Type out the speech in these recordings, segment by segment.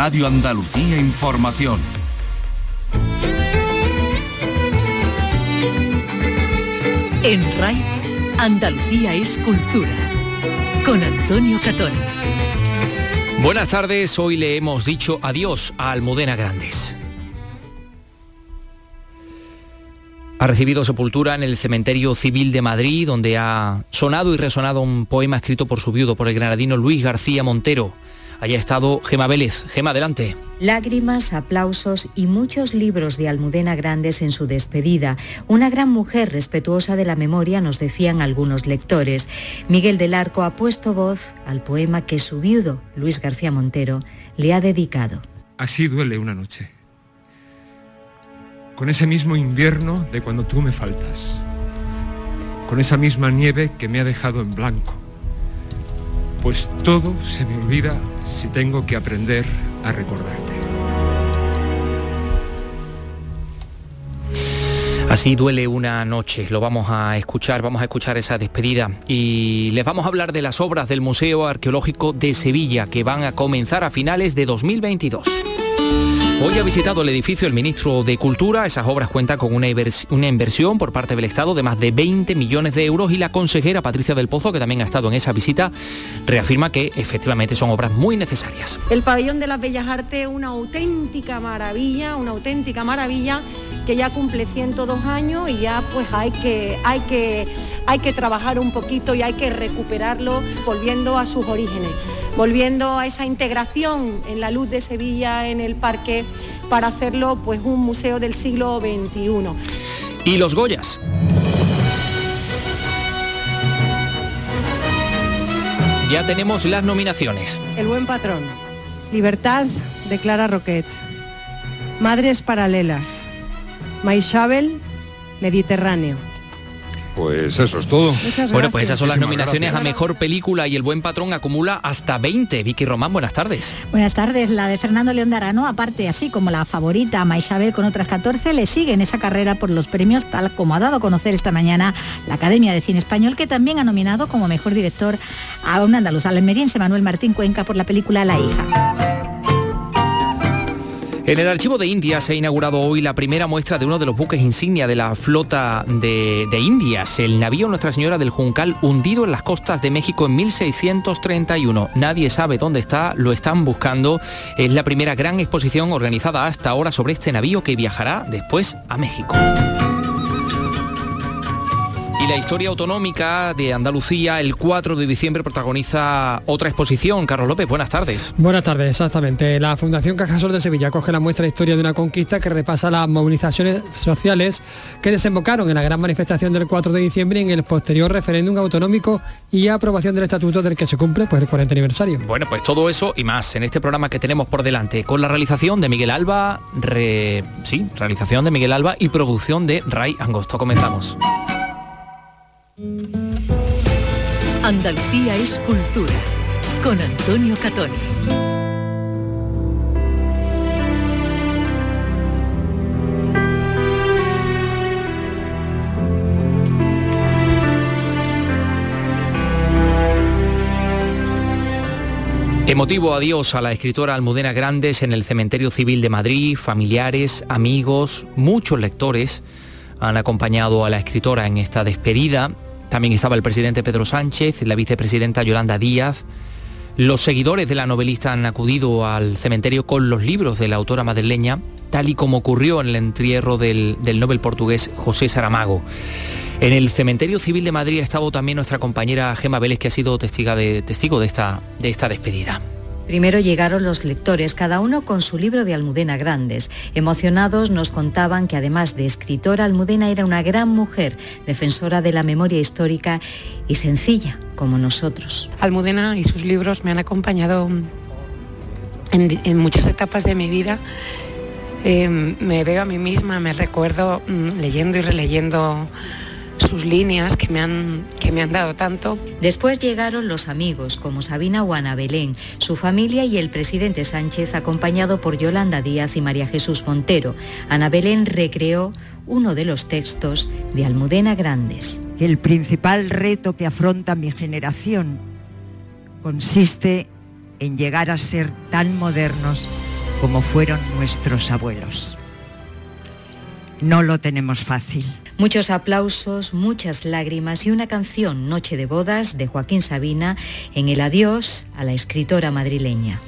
Radio Andalucía Información. En RAI, Andalucía es cultura. Con Antonio Catón. Buenas tardes, hoy le hemos dicho adiós a Almudena Grandes. Ha recibido sepultura en el Cementerio Civil de Madrid, donde ha sonado y resonado un poema escrito por su viudo, por el granadino Luis García Montero. Allá ha estado Gema Vélez. Gema, adelante. Lágrimas, aplausos y muchos libros de Almudena Grandes en su despedida. Una gran mujer respetuosa de la memoria, nos decían algunos lectores. Miguel del Arco ha puesto voz al poema que su viudo, Luis García Montero, le ha dedicado. Así duele una noche con ese mismo invierno de cuando tú me faltas, con esa misma nieve que me ha dejado en blanco, pues todo se me olvida si tengo que aprender a recordarte. Así duele una noche, lo vamos a escuchar, vamos a escuchar esa despedida y les vamos a hablar de las obras del Museo Arqueológico de Sevilla que van a comenzar a finales de 2022. Hoy ha visitado el edificio el ministro de Cultura. Esas obras cuentan con una, inversión por parte del Estado de más de 20 millones de euros y la consejera Patricia del Pozo, que también ha estado en esa visita, reafirma que efectivamente son obras muy necesarias. El pabellón de las Bellas Artes, una auténtica maravilla, una auténtica maravilla que ya cumple 102 años y ya pues hay que, hay que, hay que trabajar un poquito y hay que recuperarlo volviendo a sus orígenes volviendo a esa integración en la luz de Sevilla en el parque para hacerlo pues un museo del siglo XXI. ¿Y los Goyas? Ya tenemos las nominaciones. El buen patrón. Libertad de Clara Roquet. Madres paralelas. Maishabel, Mediterráneo. Pues eso es todo. Bueno, pues esas son las nominaciones a Mejor Película y El Buen Patrón acumula hasta 20. Vicky Román, buenas tardes. Buenas tardes. La de Fernando León de Arano, aparte así como la favorita Maisabel con otras 14, le sigue en esa carrera por los premios, tal como ha dado a conocer esta mañana la Academia de Cine Español, que también ha nominado como Mejor Director a un andaluz, al almeriense Manuel Martín Cuenca por la película La hija. En el archivo de India se ha inaugurado hoy la primera muestra de uno de los buques insignia de la flota de, Indias, el navío Nuestra Señora del Juncal, hundido en las costas de México en 1631. Nadie sabe dónde está, lo están buscando. Es la primera gran exposición organizada hasta ahora sobre este navío que viajará después a México. La historia autonómica de Andalucía, el 4 de diciembre protagoniza otra exposición. Carlos López, buenas tardes. Buenas tardes, exactamente. La Fundación Cajasol de Sevilla coge la muestra de historia de una conquista que repasa las movilizaciones sociales que desembocaron en la gran manifestación del 4 de diciembre y en el posterior referéndum autonómico y aprobación del estatuto del que se cumple pues, el 40 aniversario. Bueno, pues todo eso y más en este programa que tenemos por delante, con la realización de Miguel Alba, sí, realización de Miguel Alba y producción de Ray Angosto. Comenzamos. Andalucía es cultura con Antonio Catoni. Emotivo adiós a la escritora Almudena Grandes en el Cementerio Civil de Madrid, familiares, amigos, muchos lectores han acompañado a la escritora en esta despedida también estaba el presidente Pedro Sánchez, la vicepresidenta Yolanda Díaz. Los seguidores de la novelista han acudido al cementerio con los libros de la autora madrileña, tal y como ocurrió en el entierro del, del Nobel portugués José Saramago. En el Cementerio Civil de Madrid ha estado también nuestra compañera Gema Vélez, que ha sido testigo de, esta, de esta despedida. Primero llegaron los lectores, cada uno con su libro de Almudena Grandes. Emocionados nos contaban que además de escritora, Almudena era una gran mujer, defensora de la memoria histórica y sencilla, como nosotros. Almudena y sus libros me han acompañado en, muchas etapas de mi vida. Em, me veo a mí misma, me recuerdo mm, leyendo y releyendo sus líneas que me, han, que me han dado tanto. Después llegaron los amigos como Sabina o Ana Belén, su familia y el presidente Sánchez acompañado por Yolanda Díaz y María Jesús Montero. Ana Belén recreó uno de los textos de Almudena Grandes. El principal reto que afronta mi generación consiste en llegar a ser tan modernos como fueron nuestros abuelos. No lo tenemos fácil. Muchos aplausos, muchas lágrimas y una canción, Noche de Bodas, de Joaquín Sabina, en el adiós a la escritora madrileña.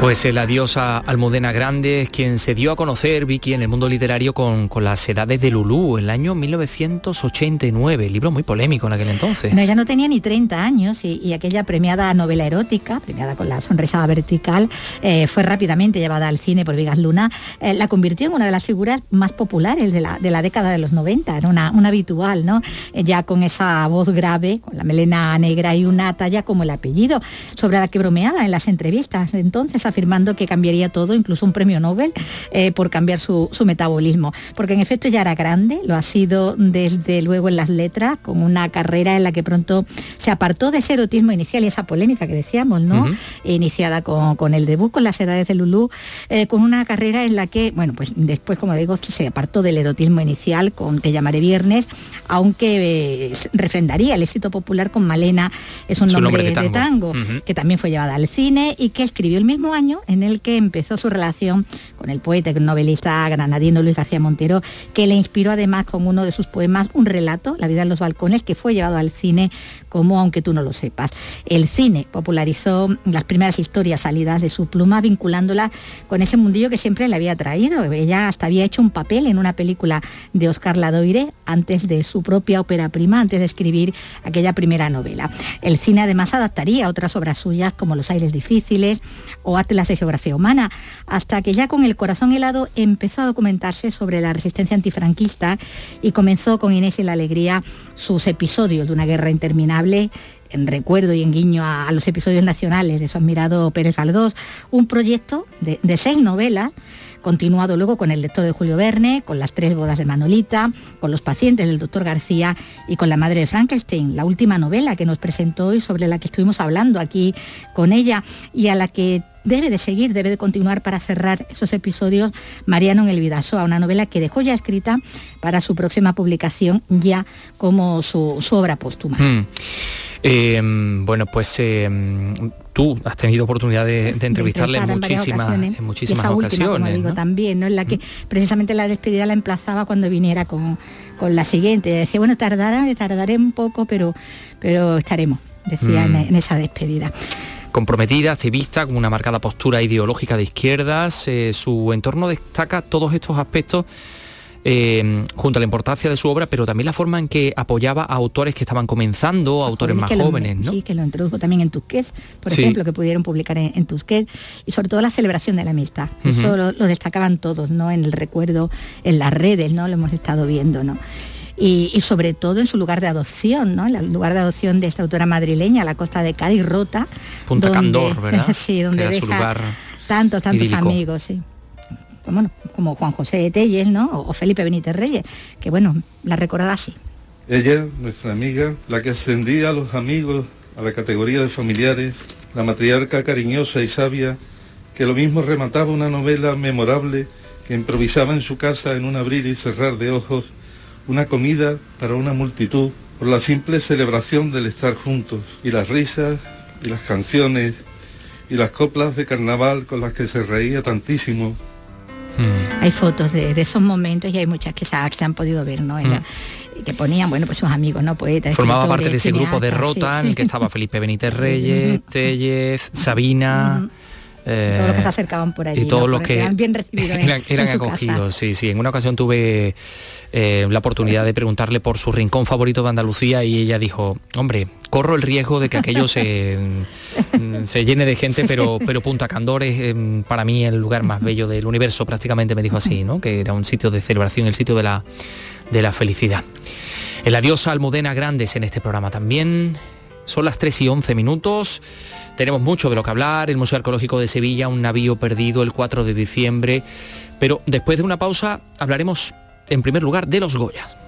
Pues el adiós a Almudena Grande, quien se dio a conocer, Vicky, en el mundo literario con, con las edades de Lulú, el año 1989, libro muy polémico en aquel entonces. No, ella no tenía ni 30 años y, aquella premiada novela erótica, premiada con la sonrisa vertical, eh, fue rápidamente llevada al cine por Vigas Luna, eh, la convirtió en una de las figuras más populares de la, de la década de los 90, era una, una habitual, ¿no? Eh, ya con esa voz grave, con la melena negra y una talla como el apellido, sobre la que bromeaba en las entrevistas. Entonces, afirmando que cambiaría todo, incluso un premio Nobel, eh, por cambiar su, metabolismo. Porque en efecto ya era grande, lo ha sido desde luego en las letras, con una carrera en la que pronto se apartó de ese erotismo inicial y esa polémica que decíamos, ¿no? Iniciada con, el debut, con las edades de Lulú, eh, con una carrera en la que, bueno, pues después, como digo, se apartó del erotismo inicial con Te llamaré viernes, aunque eh, refrendaría el éxito popular con Malena, es un nombre, de tango, que también fue llevada al cine y que escribió el mismo año en el que empezó su relación con el poeta y novelista granadino Luis García Montero, que le inspiró además con uno de sus poemas un relato, La vida en los balcones, que fue llevado al cine como aunque tú no lo sepas. El cine popularizó las primeras historias salidas de su pluma vinculándola con ese mundillo que siempre le había traído. Ella hasta había hecho un papel en una película de Oscar Ladoire antes de su propia ópera prima, antes de escribir aquella primera novela. El cine además adaptaría otras obras suyas como Los aires difíciles o Atlas de geografía humana, hasta que ya con el corazón helado empezó a documentarse sobre la resistencia antifranquista y comenzó con Inés y la Alegría sus episodios de una guerra interminable en recuerdo y en guiño a, los episodios nacionales de su admirado Pérez Galdós, un proyecto de, de seis novelas continuado luego con el lector de Julio Verne, con las tres bodas de Manolita, con los pacientes del doctor García y con la madre de Frankenstein, la última novela que nos presentó y sobre la que estuvimos hablando aquí con ella y a la que debe de seguir, debe de continuar para cerrar esos episodios Mariano en el Vidasoa, una novela que dejó ya escrita para su próxima publicación ya como su, obra póstuma. Hmm. Em, bueno, pues em, tú has tenido oportunidad de, entrevistarle en, muchísimas, en muchísimas esa ocasiones. Última, digo, también, ¿no? En la que hmm. precisamente la despedida la emplazaba cuando viniera con, con la siguiente. Decía, bueno, tardará, tardaré un poco, pero, pero estaremos, decía en, hmm. en esa despedida comprometida, activista, con una marcada postura ideológica de izquierdas. Eh, su entorno destaca todos estos aspectos eh, junto a la importancia de su obra, pero también la forma en que apoyaba a autores que estaban comenzando, autores más jóvenes. ¿no? Sí, que lo introdujo también en Tusquets, por ejemplo, que pudieron publicar en, en, Tusquets, y sobre todo la celebración de la amistad. Eso lo, lo, destacaban todos, ¿no? En el recuerdo, en las redes, ¿no? Lo hemos estado viendo, ¿no? Y, sobre todo en su lugar de adopción, ¿no? El lugar de adopción de esta autora madrileña, la costa de Cádiz, Rota. Punta Candor, ¿verdad? sí, donde deja su lugar tantos, tantos amigos, sí. Como, como Juan José Telles, ¿no? O, Felipe Benítez Reyes, que bueno, la recordaba así. Ella, nuestra amiga, la que ascendía a los amigos a la categoría de familiares, la matriarca cariñosa y sabia, que lo mismo remataba una novela memorable que improvisaba en su casa en un abrir y cerrar de ojos una comida para una multitud por la simple celebración del estar juntos y las risas y las canciones y las coplas de carnaval con las que se reía tantísimo. Hmm. Hay fotos de, esos momentos y hay muchas que se, han podido ver, ¿no? Hmm. que ponían, bueno, pues sus amigos, ¿no? Poetas. Formaba parte de ese grupo de Rota en el que estaba Felipe Benítez Reyes, Tellez, Sabina. Eh, todos los que se acercaban por allí. Y todos los que eran bien recibidos. eran, acogidos, sí, sí. En una ocasión tuve eh, la oportunidad de preguntarle por su rincón favorito de Andalucía y ella dijo, hombre, corro el riesgo de que aquello se, se llene de gente, pero, pero Punta Candor es em, para mí el lugar más bello del universo, prácticamente me dijo así, ¿no? que era un sitio de celebración, el sitio de la, de la felicidad. El adiós a Almudena Grandes en este programa también. Son las 3 y 11 minutos. Tenemos mucho de lo que hablar. El Museo Arqueológico de Sevilla, un navío perdido el 4 de diciembre. Pero después de una pausa hablaremos en primer lugar de los Goyas.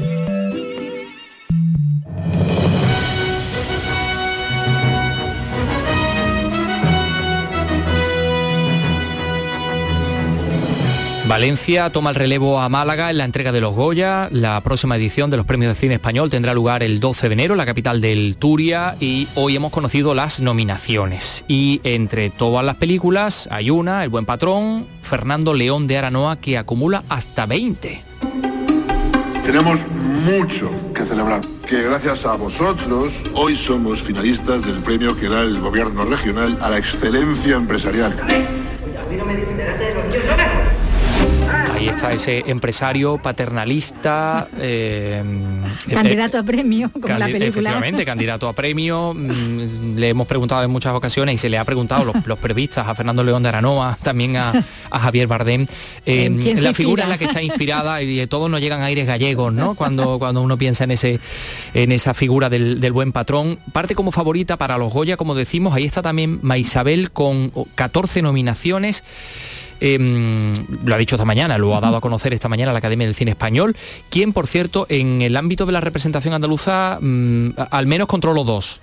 Valencia toma el relevo a Málaga en la entrega de los Goya. La próxima edición de los Premios de Cine Español tendrá lugar el 12 de enero en la capital del Turia y hoy hemos conocido las nominaciones. Y entre todas las películas hay una, El Buen Patrón, Fernando León de Aranoa, que acumula hasta 20. Tenemos mucho que celebrar, que gracias a vosotros hoy somos finalistas del premio que da el gobierno regional a la excelencia empresarial. Está ese empresario paternalista. eh, Candidato a premio, como la Candi- película. Efectivamente, candidato a premio. Mm, Le hemos preguntado en muchas ocasiones y se le ha preguntado los, los periodistas, a Fernando León de Aranoa, también a, a Javier Bardem. eh, ¿En quién se la figura en la que está inspirada y de todos nos llegan aires gallegos, ¿no? Cuando, cuando uno piensa en ese en esa figura del, del buen patrón. Parte como favorita para los Goya, como decimos, ahí está también Maisabel con 14 nominaciones. Em, lo ha dicho esta mañana, lo ha dado a conocer esta mañana la Academia del Cine Español, quien, por cierto, en el ámbito de la representación andaluza, mm, al menos controlo dos.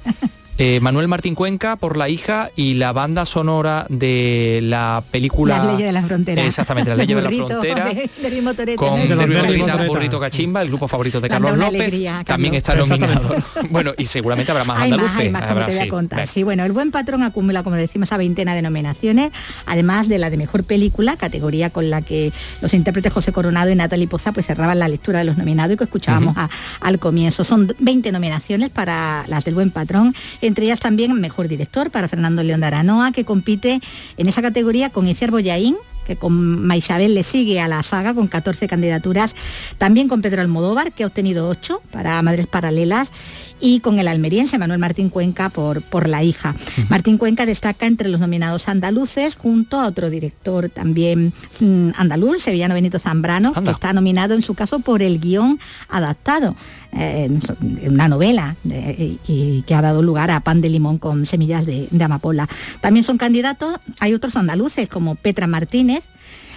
Eh, Manuel Martín Cuenca por La hija y la banda sonora de la película... Las leyes de la frontera. Exactamente, las leyes de la frontera. De, de Con. De Motoreta. Burrito Cachimba, el grupo favorito de Carlos López, alegría, también está nominado. bueno, y seguramente habrá más Hay más, andaluces. hay más, habrá, te voy a sí. contar. Sí, bueno, el buen patrón acumula, como decimos, a veintena de nominaciones, además de la de mejor película, categoría con la que los intérpretes José Coronado y Natalie Poza pues cerraban la lectura de los nominados y que escuchábamos a- al comienzo. Son 20 nominaciones para las del buen patrón, entre ellas también mejor director para Fernando León de Aranoa, que compite en esa categoría con Iciar Boyaín que con Maisabel le sigue a la saga con 14 candidaturas, también con Pedro Almodóvar, que ha obtenido 8 para Madres Paralelas, y con el almeriense Manuel Martín Cuenca por, por La hija. Martín Cuenca destaca entre los nominados andaluces junto a otro director también mm, andaluz, sevillano Benito Zambrano, que está nominado en su caso por el guion adaptado, eh, una novela de- y, y que ha dado lugar a Pan de Limón con semillas de, de amapola. También son candidatos, hay otros andaluces como Petra Martínez,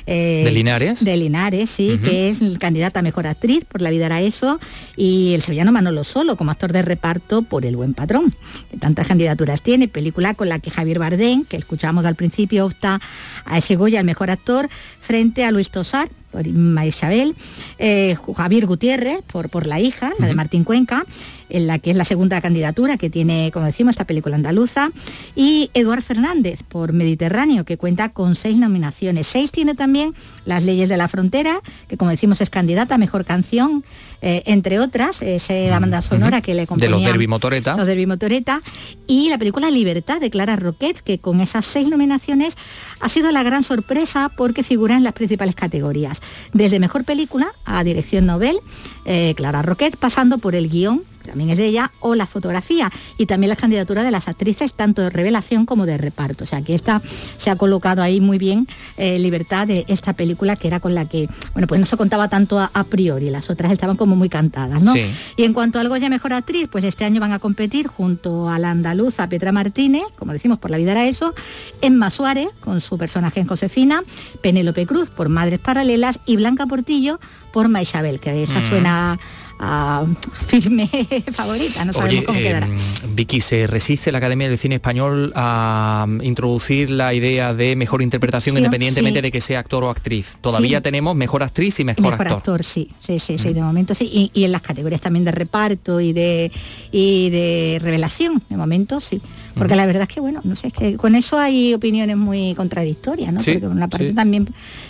eh, ¿De Linares? De Linares, sí, que es el candidata a mejor actriz por La vida era eso, y el sevillano Manolo Solo como actor de reparto por El buen patrón, que tantas candidaturas tiene, película con la que Javier Bardem, que escuchábamos al principio, opta a ese Goya al mejor actor frente a Luis Tosar por Isabel, eh, Javier Gutiérrez por, por La hija, la de Martín Cuenca, en la que es la segunda candidatura que tiene, como decimos, esta película andaluza, y Eduard Fernández por Mediterráneo, que cuenta con seis nominaciones. Seis tiene también Las leyes de la frontera, que como decimos es candidata a mejor canción, eh, entre otras, esa banda sonora que le De componía los Derby Motoreta. los Derby Motoreta, y la película Libertad de Clara Roquet, que con esas seis nominaciones ha sido la gran sorpresa porque figura en las principales categorías, desde Mejor Película a Dirección Nobel, eh, Clara Roquet, pasando por el guion, que también es de ella, o la fotografía, y también las candidaturas de las actrices, tanto de revelación como de reparto. O sea que esta se ha colocado ahí muy bien eh, Libertad de esta película que era con la que, bueno, pues no se contaba tanto a, a priori, las otras estaban como muy cantadas, ¿no? Sí. Y en cuanto al Goya Mejor Actriz, pues este año van a competir junto a la andaluza Petra Martínez, como decimos, por La vida era eso, Emma Suárez, con su personaje en Josefina, Penélope Cruz por Madres Paralelas y Blanca Portillo por Maisabel, que esa Mm. suena a firme favorita, no sabemos Oye, cómo quedará. em, Vicky, ¿se resiste la Academia del Cine Español a mm, introducir la idea de mejor interpretación Sí, independientemente sí. de que sea actor o actriz? Todavía Sí. tenemos mejor actriz y Y mejor, mejor actor. actor. sí, sí, sí, sí, de momento sí. Y, y en las categorías también de reparto y de y de revelación, de momento sí. Porque la verdad es que bueno, no sé, es que con eso hay opiniones muy contradictorias, ¿no? Sí, Porque por una parte sí. también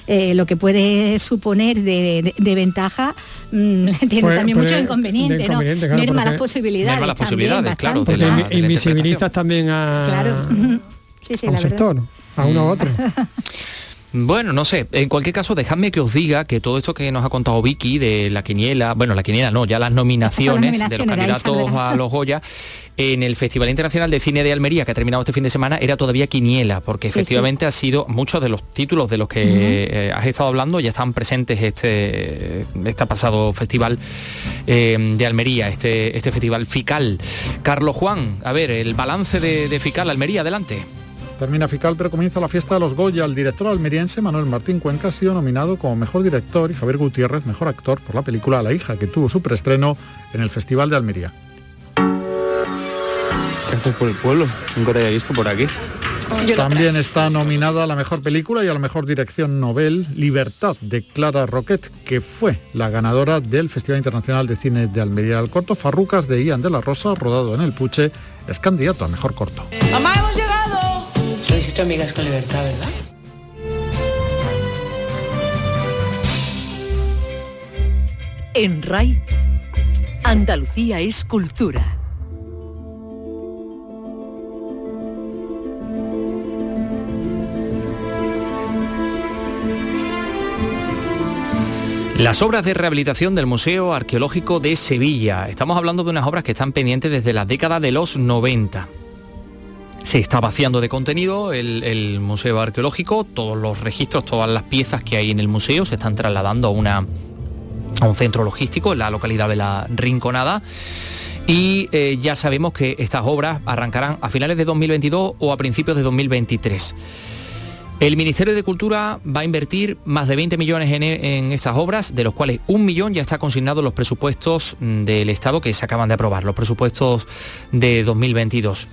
eh, lo que puede suponer de, de- de ventaja mm, tiene Puede- también de inconvenientes, ¿no? inconveniente, claro, Merma las posibilidades. Merma las también, posibilidades, claro, de la- invisibilizas también a, Claro. Sí, sí, a un la sector, a uno u otro. Bueno, no sé. En cualquier caso, dejadme que os diga que todo esto que nos ha contado Vicky de la quiniela, bueno, la quiniela no, ya las nominaciones, de los candidatos a los Goya, en el Festival Internacional de Cine de Almería, que ha terminado este fin de semana, era todavía quiniela, porque efectivamente ha sido muchos de los títulos de los que eh, has estado hablando ya están presentes este, este pasado festival eh, de Almería, este, este festival FICAL. Carlos Juan, a ver, el balance de, de FICAL Almería, adelante. Termina Fical, pero comienza la fiesta de los Goya. El director almeriense Manuel Martín Cuenca ha sido nominado como mejor director y Javier Gutiérrez mejor actor por la película La hija, que tuvo su preestreno en el Festival de Almería. ¿Qué haces por el pueblo? Nunca te había visto por aquí. También está nominada a la mejor película y a la mejor dirección novel Libertad de Clara Roquet, que fue la ganadora del Festival Internacional de Cine de Almería. El corto Farrucas de Ian de la Rosa, rodado en el Puche, es candidato a mejor corto. ¡Mamá, hemos hecho amigas con libertad, ¿verdad? En RAI, Andalucía es cultura. Las obras de rehabilitación del Museo Arqueológico de Sevilla. Estamos hablando de unas obras que están pendientes desde la década de los 90. Se está vaciando de contenido el, Museo Arqueológico, todos los registros, todas las piezas que hay en el museo se están trasladando a, un centro logístico en la localidad de La Rinconada. Y eh, ya sabemos que estas obras arrancarán a finales de 2022 o a principios de 2023. El Ministerio de Cultura va a invertir más de 20 millones en, en, estas obras, de los cuales un millón ya está consignado en los presupuestos del Estado que se acaban de aprobar, los presupuestos de 2022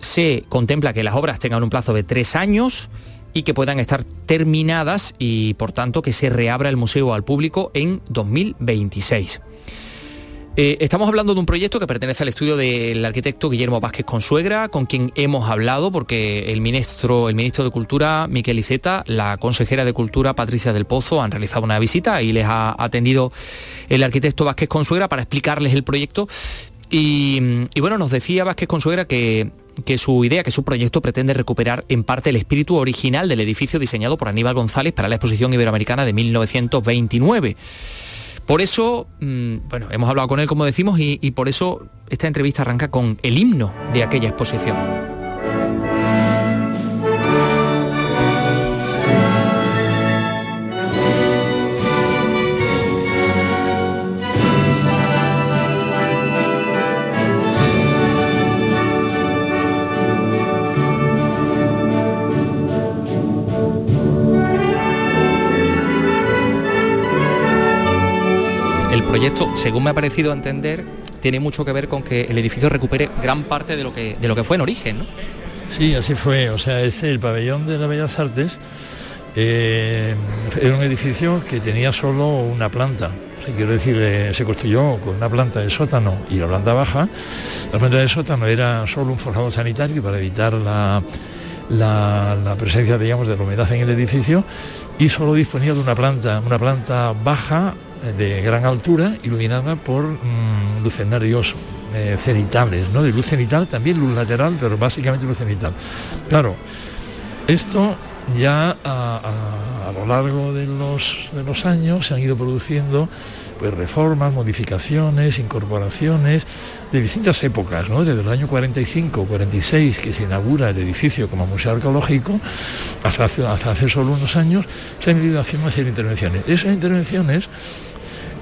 se contempla que las obras tengan un plazo de tres años y que puedan estar terminadas y por tanto que se reabra el museo al público en 2026. Eh, estamos hablando de un proyecto que pertenece al estudio del arquitecto Guillermo Vázquez Consuegra, con quien hemos hablado porque el ministro, el ministro de Cultura, Miquel Iceta, la consejera de Cultura, Patricia del Pozo, han realizado una visita y les ha atendido el arquitecto Vázquez Consuegra para explicarles el proyecto. Y, y bueno, nos decía Vázquez Consuegra que que su idea, que su proyecto pretende recuperar en parte el espíritu original del edificio diseñado por Aníbal González para la exposición iberoamericana de 1929. Por eso, mm, bueno, hemos hablado con él, como decimos, y, y por eso esta entrevista arranca con el himno de aquella exposición. Proyecto, según me ha parecido entender, tiene mucho que ver con que el edificio recupere gran parte de lo que, de lo que fue en origen, ¿no? Sí, así fue. O sea, es el pabellón de las Bellas Artes eh, era un edificio que tenía solo una planta. quiero decir, eh, se construyó con una planta de sótano y la planta baja. La planta de sótano era solo un forjado sanitario para evitar la, la, presencia, digamos, de la humedad en el edificio y solo disponía de una planta, una planta baja de gran altura, iluminada por mm, lucenarios eh, cenitales, ¿no? De luz cenital, también luz lateral, pero básicamente luz cenital. Claro, esto ya a, lo largo de los, de los años se han ido produciendo pues reformas, modificaciones, incorporaciones de distintas épocas, ¿no? desde el año 45, 46, que se inaugura el edificio como museo arqueológico, hasta hace, hasta hace solo unos años, se han ido haciendo una serie de intervenciones. Esas intervenciones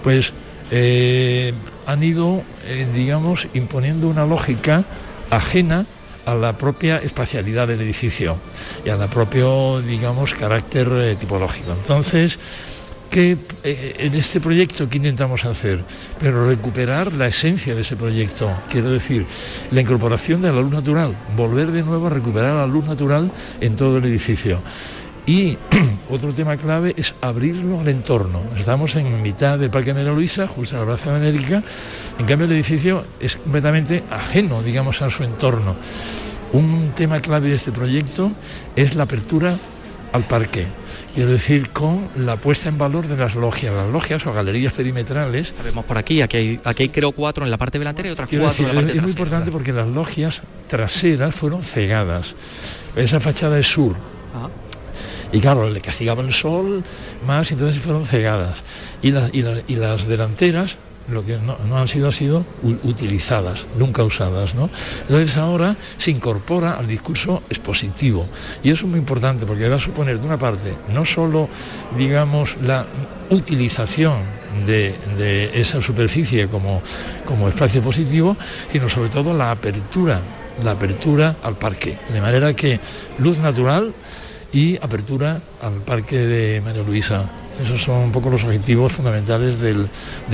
pues eh, han ido, eh, digamos, imponiendo una lógica ajena a la propia espacialidad del edificio y a la propio, digamos, carácter eh, tipológico. Entonces, ¿qué en este proyecto qué intentamos hacer? Pero recuperar la esencia de ese proyecto, quiero decir, la incorporación de la luz natural, volver de nuevo a recuperar la luz natural en todo el edificio. Y otro tema clave es abrirlo al entorno. Estamos en mitad del Parque María Luisa, justo en la Plaza de América. En cambio, el edificio es completamente ajeno, digamos, a su entorno. Un tema clave de este proyecto es la apertura al parque. Quiero decir, con la puesta en valor de las logias, las logias o galerías perimetrales. Vemos por aquí, aquí hay, aquí hay creo cuatro en la parte delantera y otras cuatro en la parte Es, muy importante porque las logias traseras fueron cegadas. Esa fachada es sur. Y claro, le castigaba el sol más, entonces fueron cegadas. Y, las, y, y las delanteras lo que no, han sido ha sido utilizadas, nunca usadas. ¿no? Entonces ahora se incorpora al discurso expositivo y eso es muy importante porque va a suponer de una parte no solo digamos la utilización de, esa superficie como, como espacio positivo, sino sobre todo la apertura, la apertura al parque. De manera que luz natural y apertura al parque de María Luisa esos son un poco los objetivos fundamentales del,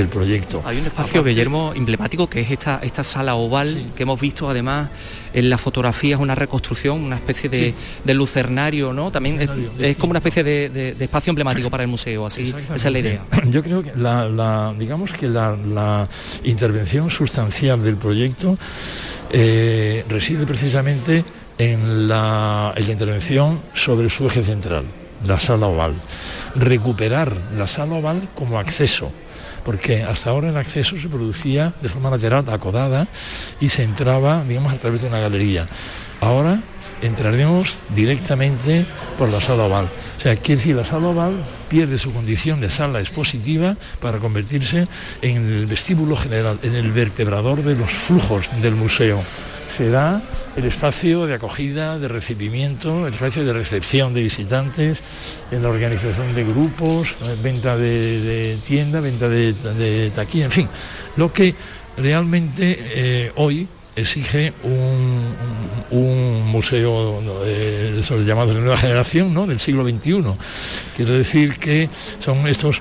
proyecto. Hay un espacio, Guillermo, emblemático, que es esta, esta sala oval que hemos visto además en la fotografía, es una reconstrucción, una especie de, lucernario, ¿no? También es, como una especie de, espacio emblemático para el museo, así esa es la idea. Yo creo que la, digamos que la, intervención sustancial del proyecto eh, reside precisamente en la intervención sobre su eje central la sala oval. Recuperar la sala oval como acceso, porque hasta ahora el acceso se producía de forma lateral, acodada, y se entraba, digamos, a través de una galería. Ahora entraremos directamente por la sala oval. O sea, quiere decir, la sala oval pierde su condición de sala expositiva para convertirse en el vestíbulo general, en el vertebrador de los flujos del museo se da el espacio de acogida, de recibimiento, el espacio de recepción de visitantes, en la organización de grupos, venta de, tienda, venta de, taquilla, en fin, lo que realmente eh, hoy exige un, museo eh, llamado de nueva generación, ¿no? del siglo XXI. Quiero decir que son estos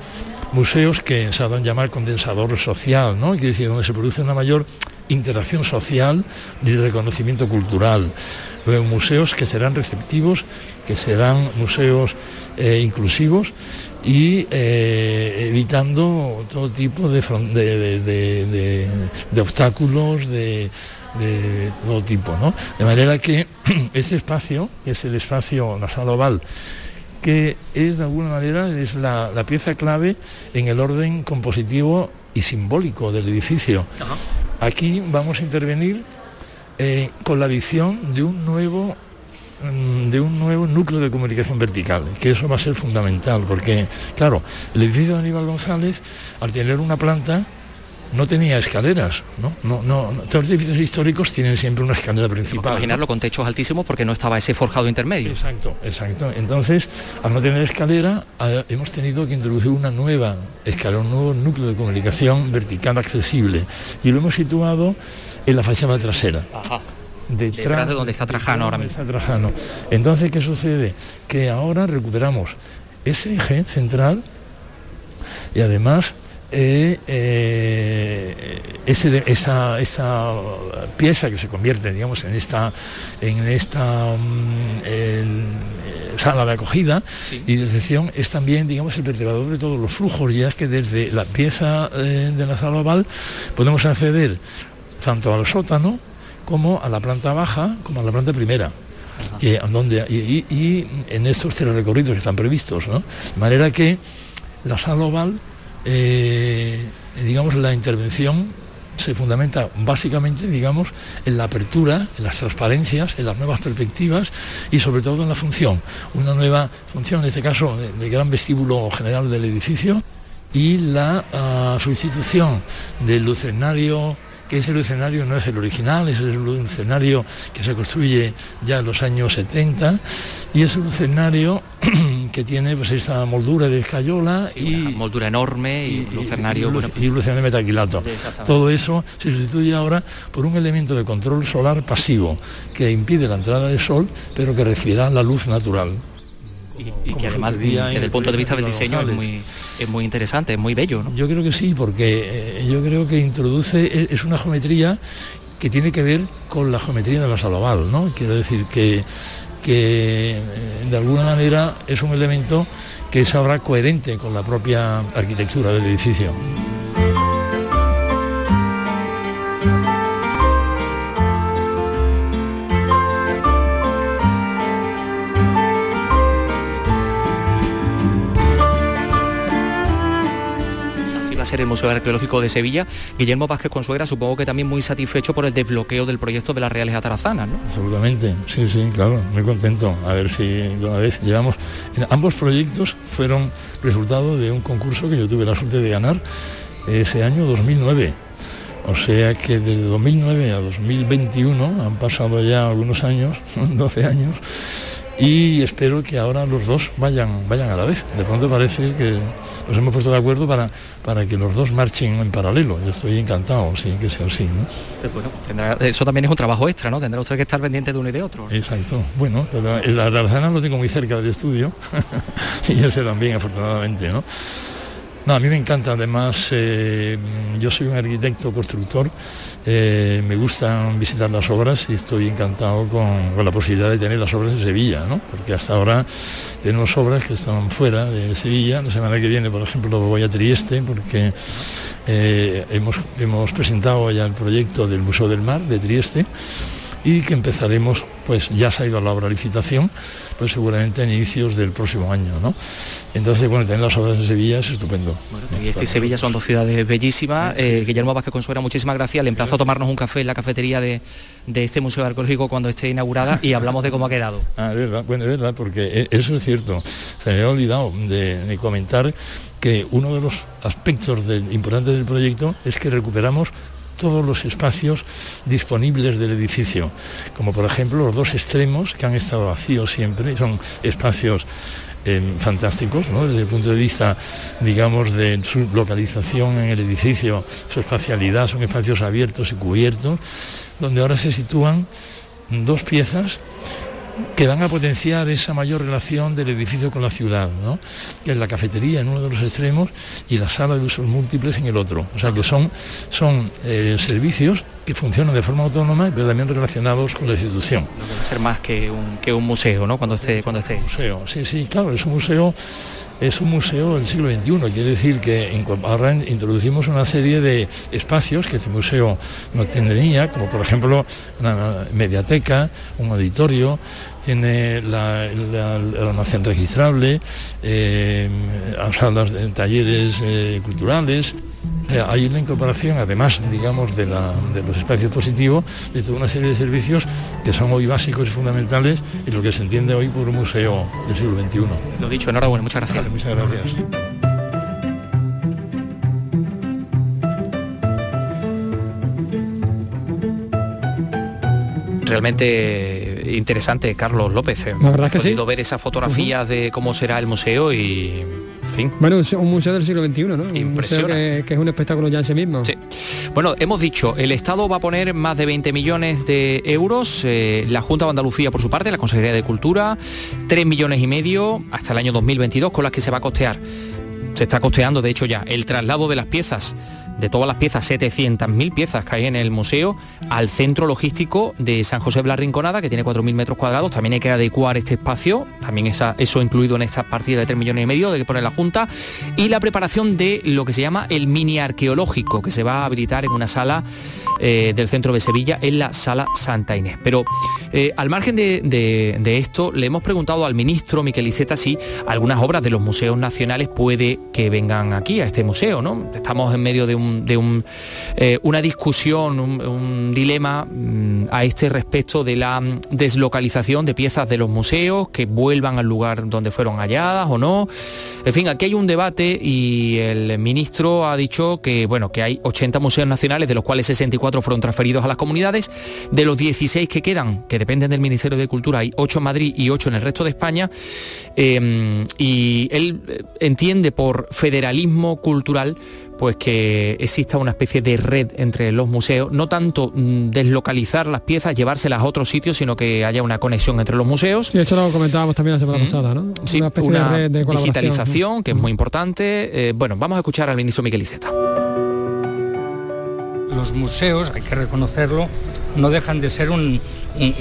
museos que se han llamar condensador social, ¿no? Decir, donde se produce una mayor interacción social y reconocimiento cultural. museos que serán receptivos, que serán museos eh, inclusivos y eh, evitando todo tipo de, obstáculos de, todo tipo. De manera que ese espacio, que es el espacio, la sala oval, que es de alguna manera es la, pieza clave en el orden compositivo y simbólico del edificio. Aquí vamos a intervenir eh, con la visión de un nuevo mm, de un nuevo núcleo de comunicación vertical, que eso va a ser fundamental, porque, claro, el edificio de Aníbal González, al tener una planta, no tenía escaleras, ¿no? No, no, Todos los edificios históricos tienen siempre una escalera principal. imaginarlo con techos altísimos porque no estaba ese forjado intermedio. Exacto, exacto. Entonces, al no tener escalera, hemos tenido que introducir una nueva escalera, un nuevo núcleo de comunicación vertical accesible. Y lo hemos situado en la fachada trasera. Ajá. Detrás, de donde está Trajano ahora mismo. Está Trajano. Entonces, ¿qué sucede? Que ahora recuperamos ese eje central y además eh, eh, esa, esa, pieza que se convierte, digamos, en esta, en esta mm, eh, sala de acogida y de recepción es también, digamos, el vertebrador de todos los flujos, ya es que desde la pieza de la sala oval podemos acceder tanto al sótano como a la planta baja, como a la planta primera. donde, y, en estos tres recorridos que están previstos, De manera que la sala oval eh, digamos, la intervención se fundamenta básicamente, digamos, en la apertura, en las transparencias, en las nuevas perspectivas y sobre todo en la función. Una nueva función, en este caso, del gran vestíbulo general del edificio y la ah, sustitución del lucernario que ese escenario no es el original, es el escenario que se construye ya en los años 70 y es un que tiene pues esta moldura de escayola y moldura enorme y, lucernario y, lucernario metaquilato. Todo eso se sustituye ahora por un elemento de control solar pasivo que impide la entrada del sol, pero que recibirá la luz natural y, que además desde el punto de vista del diseño es muy, es muy interesante, es muy bello. Yo creo que sí, porque eh, yo creo que introduce, e, es una geometría que tiene que ver con la geometría de la sala ¿no? Quiero decir que, que eh, de alguna manera es un elemento que es ahora coherente con la propia arquitectura del edificio. Ser el Museo Arqueológico de Sevilla. Guillermo Vázquez Consuegra, supongo que también muy satisfecho por el desbloqueo del proyecto de las Reales Atarazanas, ¿no? Absolutamente, sí, sí, claro, muy contento. A ver si de una vez llevamos... Ambos proyectos fueron resultado de un concurso que yo tuve la suerte de ganar ese año 2009. O sea que desde 2009 a 2021 han pasado ya algunos años, 12 años, y espero que ahora los dos vayan, vayan a la vez. De pronto parece que nos hemos puesto de acuerdo para, para que los dos marchen en paralelo. Yo estoy encantado, sí, que sea así. Eh, bueno, eso también es un trabajo extra, ¿no? Tendrá usted que estar pendiente de uno y de otro. Exacto. Bueno, pero la Arzana lo tengo muy cerca del estudio y ese también, afortunadamente, ¿no? No, a mí me encanta, además eh, yo soy un arquitecto constructor, eh, me gustan visitar las obras y estoy encantado con, la posibilidad de tener las obras en Sevilla, ¿no? porque hasta ahora tenemos obras que están fuera de Sevilla, la semana que viene por ejemplo voy a Trieste porque eh, hemos, hemos presentado ya el proyecto del Museo del Mar de Trieste y que empezaremos, pues ya se ha ido a la obra licitación, pues seguramente a inicios del próximo año, ¿no? Entonces, bueno, tener las obras en Sevilla es estupendo. y este y Sevilla son dos ciudades bellísimas. Eh, Guillermo Vázquez Consuera, muchísimas gracias. Le emplazo a tomarnos un café en la cafetería de, este Museo Arqueológico cuando esté inaugurada y hablamos de cómo ha quedado. Ah, es verdad, bueno, es verdad, porque e, eso es cierto. Se me había olvidado de, comentar que uno de los aspectos importantes del proyecto es que recuperamos todos los espacios disponibles del edificio, como por ejemplo los dos extremos que han estado vacíos siempre, son espacios eh, fantásticos, desde el punto de vista, digamos, de su localización en el edificio, su espacialidad, son espacios abiertos y cubiertos, donde ahora se sitúan dos piezas que van a potenciar esa mayor relación del edificio con la ciudad, ¿no? que es la cafetería en uno de los extremos y la sala de usos múltiples en el otro. O sea que son, son eh, servicios que funcionan de forma autónoma pero también relacionados con la institución. No debe ser más que un, que un museo, ¿no? Cuando esté, cuando esté. museo, sí, sí, claro, es un museo es un museo del siglo XXI, quiere decir que ahora introducimos una serie de espacios que este museo no tenía, como por ejemplo una mediateca, un auditorio, tiene el almacén registrable, eh, salas de talleres eh, culturales. Eh, hay una incorporación, además, digamos, de, los espacios positivos, de toda una serie de servicios que son hoy básicos y fundamentales en lo que se entiende hoy por un museo del siglo XXI. Lo dicho, enhorabuena, muchas gracias. muchas gracias. realmente interesante Carlos López. La verdad que sí. ver esas fotografías de cómo será el museo y bueno, un museo del siglo XXI, ¿no? Museo que, es un espectáculo ya en sí mismo. Sí. Bueno, hemos dicho, el Estado va a poner más de 20 millones de euros, eh, la Junta de Andalucía por su parte, la Consejería de Cultura, 3 millones y medio hasta el año 2022 con las que se va a costear. Se está costeando, de hecho, ya el traslado de las piezas de todas las piezas, 700.000 piezas que hay en el museo, al centro logístico de San José Blas Rinconada, que tiene 4.000 metros cuadrados. También hay que adecuar este espacio, también esa, eso incluido en esta partida de 3 millones y medio de que pone la Junta, y la preparación de lo que se llama el mini arqueológico, que se va a habilitar en una sala eh, del centro de Sevilla, en la sala Santa Inés. Pero eh, al margen de, esto, le hemos preguntado al ministro Miquel Iceta si algunas obras de los museos nacionales puede que vengan aquí, a este museo, ¿no? Estamos en medio de un de eh, una discusión, un, dilema mm, a este respecto de la mm, deslocalización de piezas de los museos, que vuelvan al lugar donde fueron halladas o no. En fin, aquí hay un debate y el ministro ha dicho que, bueno, que hay 80 museos nacionales, de los cuales 64 fueron transferidos a las comunidades. De los 16 que quedan, que dependen del Ministerio de Cultura, hay 8 en Madrid y 8 en el resto de España. Em, y él eh, entiende por federalismo cultural pues que exista una especie de red entre los museos, no tanto mm, deslocalizar las piezas, llevárselas a otros sitios, sino que haya una conexión entre los museos. Sí, eso lo comentábamos también la semana pasada, ¿no? Sí, una, de digitalización, que es muy importante. Eh, bueno, vamos a escuchar al ministro Miguel Iceta. Los museos, hay que reconocerlo, no dejan de ser un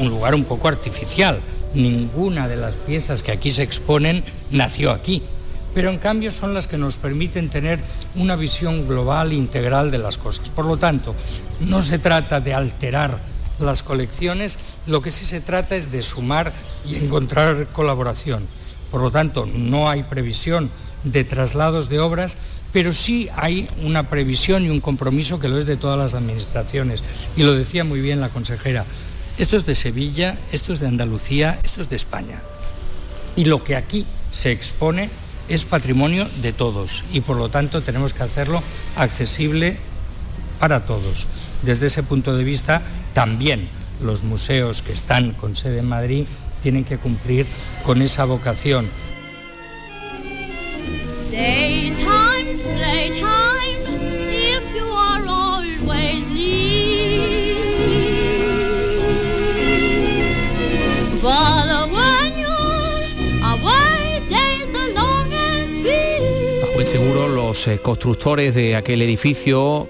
lugar un poco artificial. Ninguna de las piezas que aquí se exponen nació aquí pero en cambio son las que nos permiten tener una visión global, integral de las cosas. Por lo tanto, no se trata de alterar las colecciones, lo que sí se trata es de sumar y encontrar colaboración. Por lo tanto, no hay previsión de traslados de obras, pero sí hay una previsión y un compromiso que lo es de todas las administraciones. Y lo decía muy bien la consejera, esto es de Sevilla, esto es de Andalucía, esto es de España. Y lo que aquí se expone es patrimonio de todos y por lo tanto tenemos que hacerlo accesible para todos. Desde ese punto de vista, también los museos que están con sede en Madrid tienen que cumplir con esa vocación. Seguro los eh, constructores de aquel edificio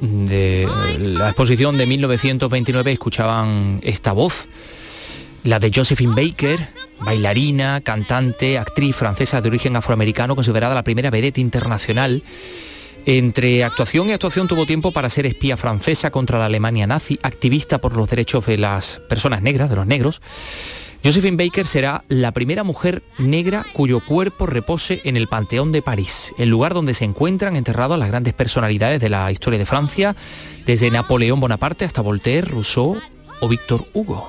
de la exposición de 1929 escuchaban esta voz, la de Josephine Baker, bailarina, cantante, actriz francesa de origen afroamericano, considerada la primera vedette internacional. Entre actuación y actuación tuvo tiempo para ser espía francesa contra la Alemania nazi, activista por los derechos de las personas negras, de los negros, Josephine Baker será la primera mujer negra cuyo cuerpo repose en el Panteón de París, el lugar donde se encuentran enterradas las grandes personalidades de la historia de Francia, desde Napoleón Bonaparte hasta Voltaire, Rousseau o Víctor Hugo.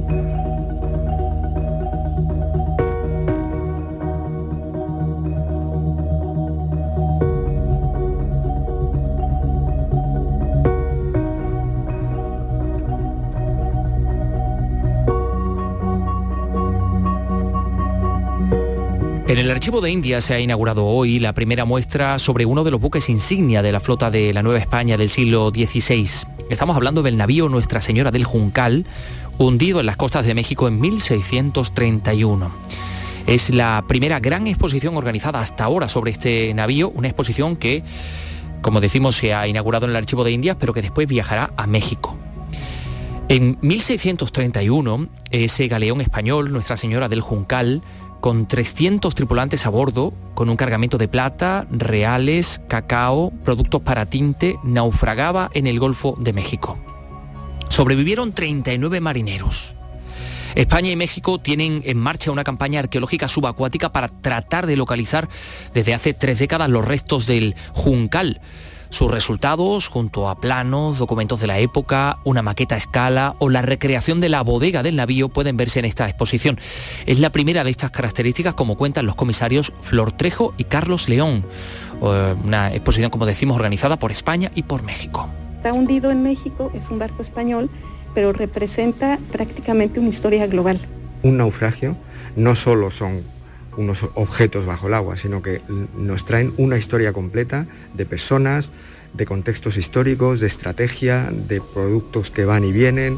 El Archivo de India se ha inaugurado hoy la primera muestra sobre uno de los buques insignia de la flota de la Nueva España del siglo XVI. Estamos hablando del navío Nuestra Señora del Juncal, hundido en las costas de México en 1631. Es la primera gran exposición organizada hasta ahora sobre este navío, una exposición que, como decimos, se ha inaugurado en el Archivo de Indias, pero que después viajará a México. En 1631, ese galeón español, Nuestra Señora del Juncal, con 300 tripulantes a bordo, con un cargamento de plata, reales, cacao, productos para tinte, naufragaba en el Golfo de México. Sobrevivieron 39 marineros. España y México tienen en marcha una campaña arqueológica subacuática para tratar de localizar desde hace tres décadas los restos del Juncal, sus resultados, junto a planos, documentos de la época, una maqueta a escala o la recreación de la bodega del navío, pueden verse en esta exposición. Es la primera de estas características, como cuentan los comisarios Flor Trejo y Carlos León. Una exposición, como decimos, organizada por España y por México. Está hundido en México, es un barco español, pero representa prácticamente una historia global. Un naufragio no solo son unos objetos bajo el agua, sino que nos traen una historia completa de personas, de contextos históricos, de estrategia, de productos que van y vienen.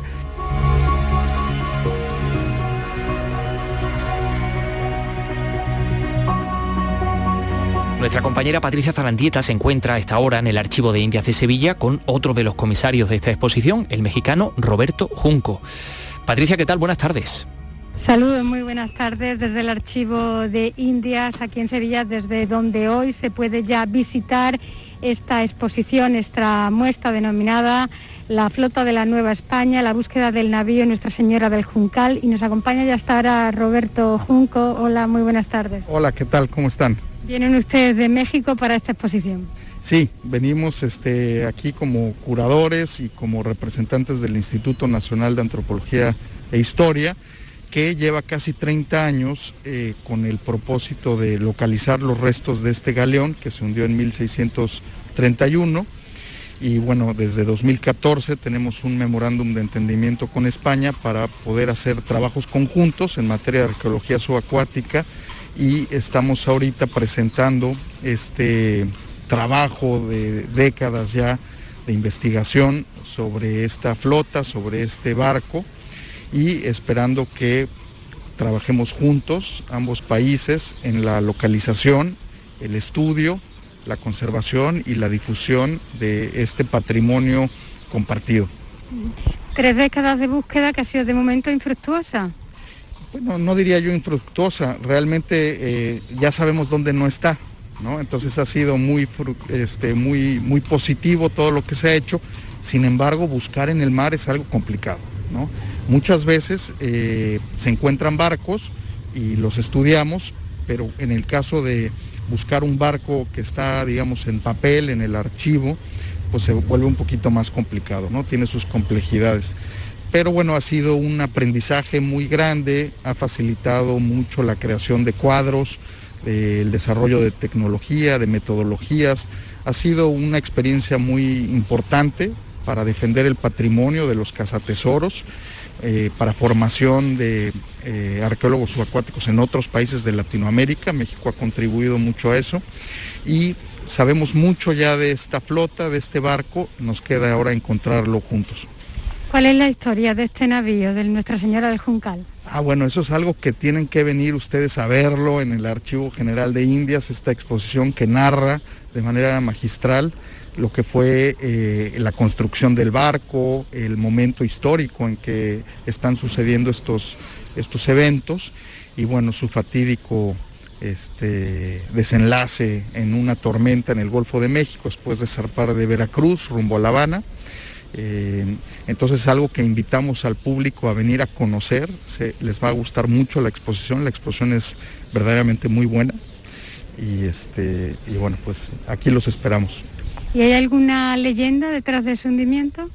Nuestra compañera Patricia Zarandieta se encuentra a esta hora en el Archivo de Indias de Sevilla con otro de los comisarios de esta exposición, el mexicano Roberto Junco. Patricia, ¿qué tal? Buenas tardes. Saludos, muy buenas tardes desde el Archivo de Indias, aquí en Sevilla, desde donde hoy se puede ya visitar esta exposición, esta muestra denominada La flota de la Nueva España, la búsqueda del navío Nuestra Señora del Juncal. Y nos acompaña ya hasta ahora Roberto Junco. Hola, muy buenas tardes. Hola, ¿qué tal? ¿Cómo están? Vienen ustedes de México para esta exposición. Sí, venimos este, aquí como curadores y como representantes del Instituto Nacional de Antropología e Historia que lleva casi 30 años eh, con el propósito de localizar los restos de este galeón que se hundió en 1631. Y bueno, desde 2014 tenemos un memorándum de entendimiento con España para poder hacer trabajos conjuntos en materia de arqueología subacuática y estamos ahorita presentando este trabajo de décadas ya de investigación sobre esta flota, sobre este barco y esperando que trabajemos juntos, ambos países, en la localización, el estudio, la conservación y la difusión de este patrimonio compartido. tres décadas de búsqueda que ha sido de momento infructuosa. Bueno, no diría yo infructuosa, realmente eh, ya sabemos dónde no está, ¿no? Entonces ha sido muy, este, muy, muy positivo todo lo que se ha hecho, sin embargo buscar en el mar es algo complicado, ¿no? Muchas veces eh, se encuentran barcos y los estudiamos, pero en el caso de buscar un barco que está, digamos, en papel, en el archivo, pues se vuelve un poquito más complicado, ¿no? Tiene sus complejidades. Pero bueno, ha sido un aprendizaje muy grande, ha facilitado mucho la creación de cuadros, el desarrollo de tecnología, de metodologías. Ha sido una experiencia muy importante para defender el patrimonio de los cazatesoros, eh, para formación de eh, arqueólogos subacuáticos en otros países de Latinoamérica. México ha contribuido mucho a eso y sabemos mucho ya de esta flota, de este barco, nos queda ahora encontrarlo juntos. ¿Cuál es la historia de este navío, de Nuestra Señora del Juncal? Ah, bueno, eso es algo que tienen que venir ustedes a verlo en el Archivo General de Indias, esta exposición que narra de manera magistral lo que fue eh, la construcción del barco, el momento histórico en que están sucediendo estos, estos eventos y bueno, su fatídico este, desenlace en una tormenta en el Golfo de México después de zarpar de Veracruz rumbo a La Habana. Eh, entonces es algo que invitamos al público a venir a conocer, Se, les va a gustar mucho la exposición, la exposición es verdaderamente muy buena y, este, y bueno, pues aquí los esperamos. ¿Y hay alguna leyenda detrás de ese hundimiento?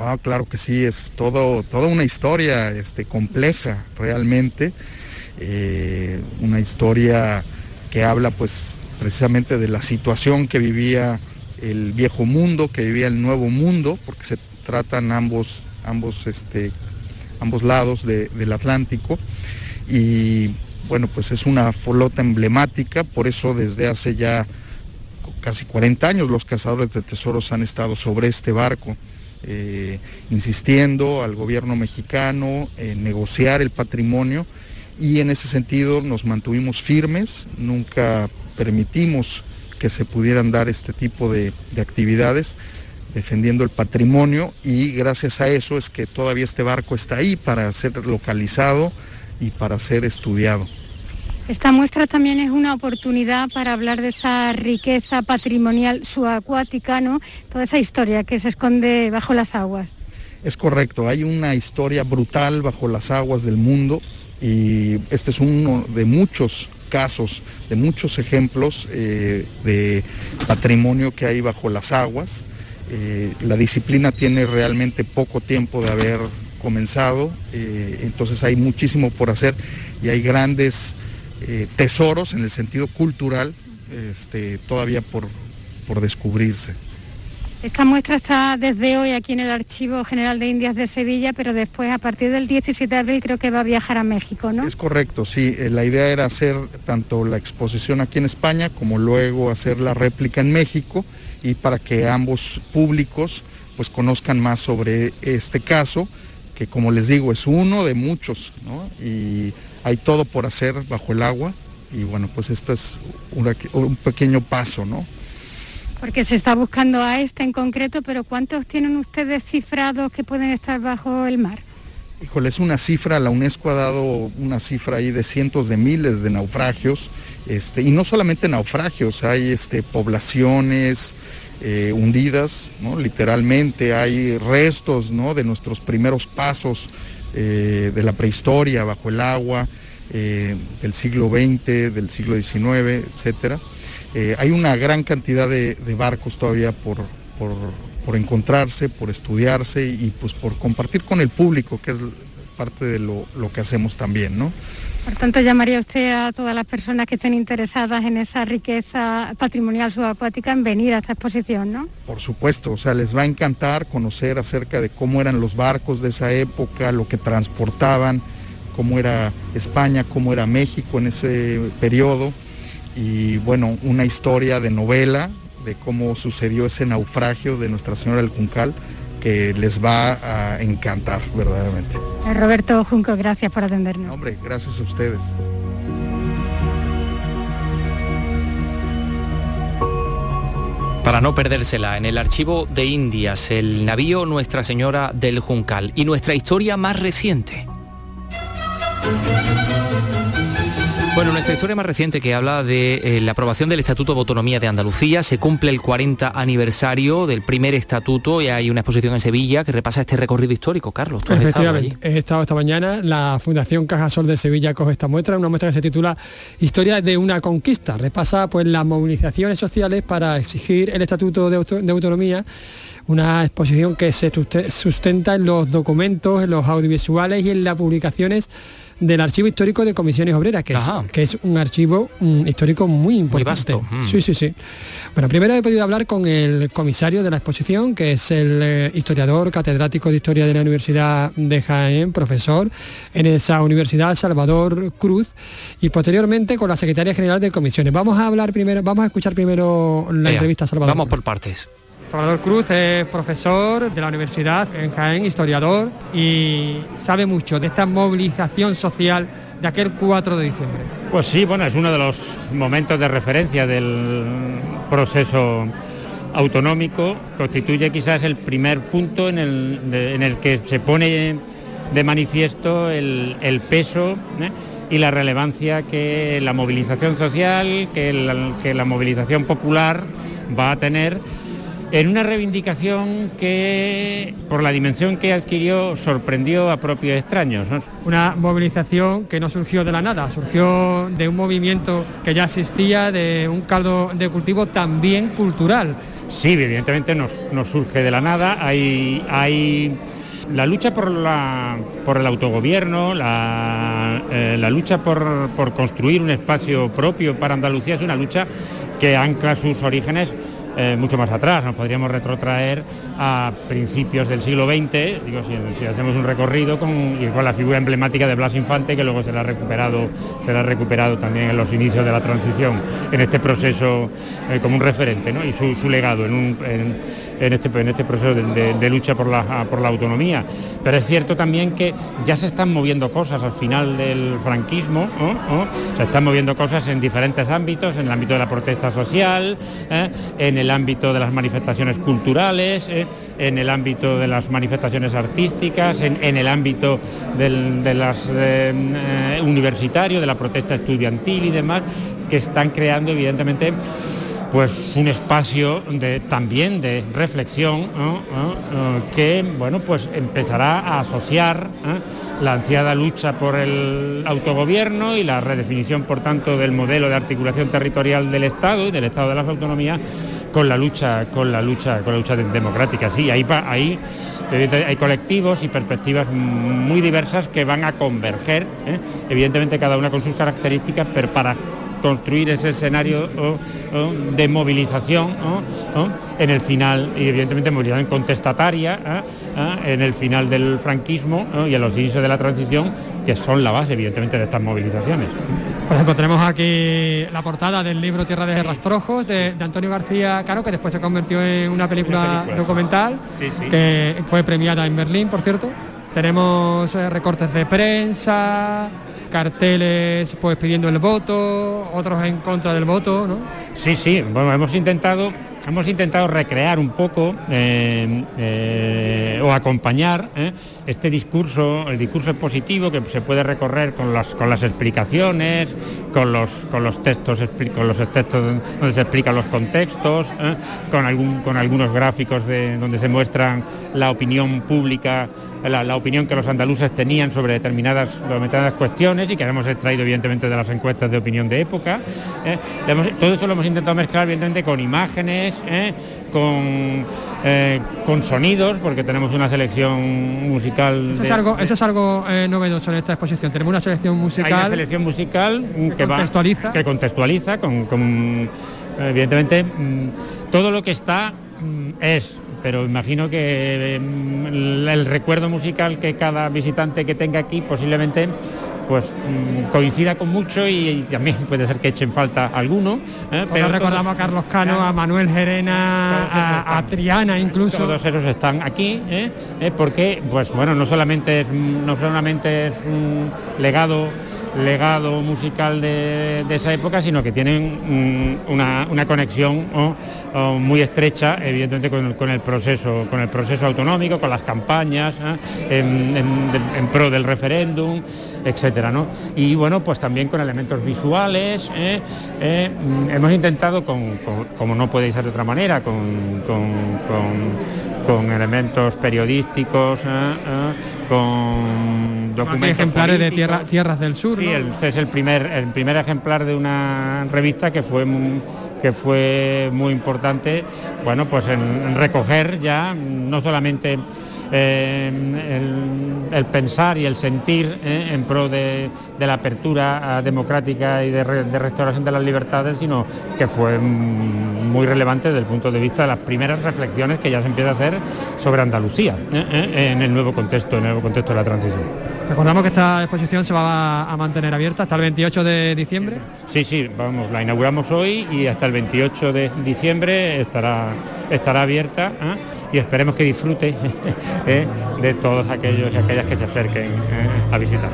Ah, claro que sí, es todo, toda una historia este, compleja realmente, eh, una historia que habla pues precisamente de la situación que vivía el viejo mundo, que vivía el nuevo mundo, porque se tratan ambos, ambos, este, ambos lados del Atlántico. Y bueno, pues es una flota emblemática, por eso desde hace ya casi 40 años los cazadores de tesoros han estado sobre este barco. Eh, insistiendo al gobierno mexicano en negociar el patrimonio y en ese sentido nos mantuvimos firmes, nunca permitimos que se pudieran dar este tipo de, actividades defendiendo el patrimonio y gracias a eso es que todavía este barco está ahí para ser localizado y para ser estudiado. Esta muestra también es una oportunidad para hablar de esa riqueza patrimonial subacuática, ¿no? Toda esa historia que se esconde bajo las aguas. Es correcto, hay una historia brutal bajo las aguas del mundo y este es uno de muchos casos, de muchos ejemplos eh, de patrimonio que hay bajo las aguas. Eh, la disciplina tiene realmente poco tiempo de haber comenzado, eh, entonces hay muchísimo por hacer y hay grandes tesoros en el sentido cultural este, todavía por, por descubrirse. Esta muestra está desde hoy aquí en el Archivo General de Indias de Sevilla, pero después a partir del 17 de abril creo que va a viajar a México, ¿no? Es correcto, sí. Eh, la idea era hacer tanto la exposición aquí en España como luego hacer la réplica en México y para que ambos públicos pues conozcan más sobre este caso, que como les digo es uno de muchos, ¿no? Y hay todo por hacer bajo el agua y bueno, pues esto es un pequeño paso, ¿no? Porque se está buscando a este en concreto, pero ¿cuántos tienen ustedes cifrados que pueden estar bajo el mar? Híjole, es una cifra, la UNESCO ha dado una cifra ahí de cientos de miles de naufragios, este, y no solamente naufragios, hay este, poblaciones eh, hundidas, ¿no? literalmente, hay restos ¿no? de nuestros primeros pasos eh, de la prehistoria bajo el agua, eh, del siglo XX, del siglo XIX, etcétera. Eh, hay una gran cantidad de, barcos todavía por, por, encontrarse, por estudiarse y pues por compartir con el público, que es parte de lo, que hacemos también, ¿no? Por tanto, llamaría usted a todas las personas que estén interesadas en esa riqueza patrimonial subacuática en venir a esta exposición, ¿no? Por supuesto, o sea, les va a encantar conocer acerca de cómo eran los barcos de esa época, lo que transportaban, cómo era España, cómo era México en ese periodo y bueno, una historia de novela de cómo sucedió ese naufragio de Nuestra Señora del Juncal que les va a encantar verdaderamente. Eh, Roberto Junco, gracias por atendernos. Hombre, gracias a ustedes. Para no perdérsela, en el archivo de Indias, el navío Nuestra Señora del Juncal y nuestra historia más reciente. Bueno, nuestra historia más reciente que habla de eh, la aprobación del Estatuto de Autonomía de Andalucía, se cumple el 40 aniversario del primer estatuto y hay una exposición en Sevilla que repasa este recorrido histórico. Carlos, ¿tú has estado allí? He estado esta mañana, la Fundación Cajasol de Sevilla coge esta muestra, una muestra que se titula Historia de una conquista. Repasa pues las movilizaciones sociales para exigir el Estatuto de, Auto- de Autonomía, una exposición que se suste- sustenta en los documentos, en los audiovisuales y en las publicaciones del Archivo Histórico de Comisiones Obreras, que, es, Ajá. que es un archivo mm, histórico muy importante. vasto, mm. Sí, sí, sí. Bueno, primero he podido hablar con el comisario de la exposición, que es el eh, historiador, catedrático de Historia de la Universidad de Jaén, profesor en esa universidad, Salvador Cruz, y posteriormente con la secretaria general de comisiones. Vamos a hablar primero, vamos a escuchar primero la entrevista a Salvador. Vamos por partes. Salvador Cruz es profesor de la universidad en Jaén, historiador, y sabe mucho de esta movilización social de aquel 4 de diciembre. Pues sí, bueno, es uno de los momentos de referencia del proceso autonómico, constituye quizás el primer punto en el, en el que se pone de manifiesto el, peso ¿eh? y la relevancia que la movilización social, que la movilización popular va a tener en una reivindicación que, por la dimensión que adquirió, sorprendió a propios extraños. ¿no? Una movilización que no surgió de la nada, surgió de un movimiento que ya existía, de un caldo de cultivo también cultural. Sí, evidentemente nos, nos surge de la nada. Hay, hay la lucha por, la, por el autogobierno, la, eh, la lucha por, por construir un espacio propio para Andalucía es una lucha que ancla sus orígenes eh, mucho más atrás. Nos podríamos retrotraer a principios del siglo XX, digo, si, hacemos un recorrido con, y con la figura emblemática de Blas Infante, que luego será recuperado, será recuperado también en los inicios de la transición, en este proceso eh, como un referente, ¿no? y su, su legado en, un- en- en este, en este proceso de, lucha por la, por la autonomía. Pero es cierto también que ya se están moviendo cosas al final del franquismo, se están moviendo cosas en diferentes ámbitos, en el ámbito de la protesta social, ¿eh? en el ámbito de las manifestaciones culturales, ¿eh? en el ámbito de las manifestaciones artísticas, en, el ámbito del, eh, universitario, de la protesta estudiantil y demás, que están creando evidentemente pues un espacio también de reflexión ¿no? ¿no? Eh, que bueno pues empezará a asociar ¿eh? la ansiada lucha por el autogobierno y la redefinición por tanto del modelo de articulación territorial del Estado y del Estado de las autonomías con la lucha con la lucha con la lucha de- democrática sí ahí ahí hay colectivos y perspectivas muy diversas que van a converger ¿eh? evidentemente cada una con sus características pero para construir ese escenario de movilización en el final, y evidentemente movilización contestataria, ah, ah, en el final del franquismo y en los inicios de la transición, que son la base evidentemente de estas movilizaciones. Por ejemplo, tenemos aquí la portada del libro Tierra de Rastrojos de, de Antonio García Caro, que después se convirtió en una película, Una película. documental, Sí, sí. que fue premiada en Berlín, por cierto. Tenemos eh, recortes de prensa, carteles pues pidiendo el voto, otros en contra del voto, ¿no? Sí, sí, bueno, hemos intentado, hemos intentado recrear un poco eh, eh, o acompañar eh, este discurso, el discurso expositivo que se puede recorrer con las, con las explicaciones, con los, con los textos, con los textos donde se explican los contextos, con, algún, con algunos gráficos de, donde se muestran la opinión pública, la, la opinión que los andaluces tenían sobre determinadas, determinadas cuestiones y que hemos extraído evidentemente de las encuestas de opinión de época. eh. Hemos- todo eso lo hemos intentado mezclar evidentemente con imágenes, eh, con, eh, con sonidos, porque tenemos una selección musical. Eso es algo, eso es algo eh, novedoso en esta exposición. Tenemos una selección musical. hay una selección musical que, va- contextualiza. que contextualiza con, con, evidentemente mm, todo lo que está mm, es pero imagino que mm, el, el recuerdo musical que cada visitante que tenga aquí posiblemente pues mm, coincida con mucho y, y también puede ser que echen falta alguno ¿eh? Pero recordamos a Carlos Cano, a Manuel Gerena, a, a Triana incluso. todos esos están aquí, ¿eh? ¿Eh? porque, pues bueno, no solamente es, no solamente es un legado legado musical de, esa época, sino que tienen mm, una, conexión muy estrecha, evidentemente, con, el proceso, con el proceso autonómico, con las campañas ¿eh? en, pro del referéndum, etcétera, Y bueno, pues también con elementos visuales. ¿eh? ¿eh? Mm, hemos intentado, como no puede ser de otra manera, con, con elementos periodísticos, con ejemplares de tierra, tierras del sur. Sí, este es el primer, el primer ejemplar de una revista que fue que fue muy importante, bueno, pues en, recoger ya no solamente eh, el, pensar y el sentir eh, en pro de, la apertura democrática y de, restauración de las libertades, sino que fue muy relevante desde el punto de vista de las primeras reflexiones que ya se empieza a hacer sobre Andalucía eh, en el nuevo contexto, en el nuevo contexto de la transición. Recordamos que esta exposición se va a mantener abierta hasta el 28 de diciembre. Sí, sí, vamos, la inauguramos hoy y hasta el 28 de diciembre estará, estará abierta ¿eh? y esperemos que disfrute ¿eh? de todos aquellos y aquellas que se acerquen ¿eh? a visitar.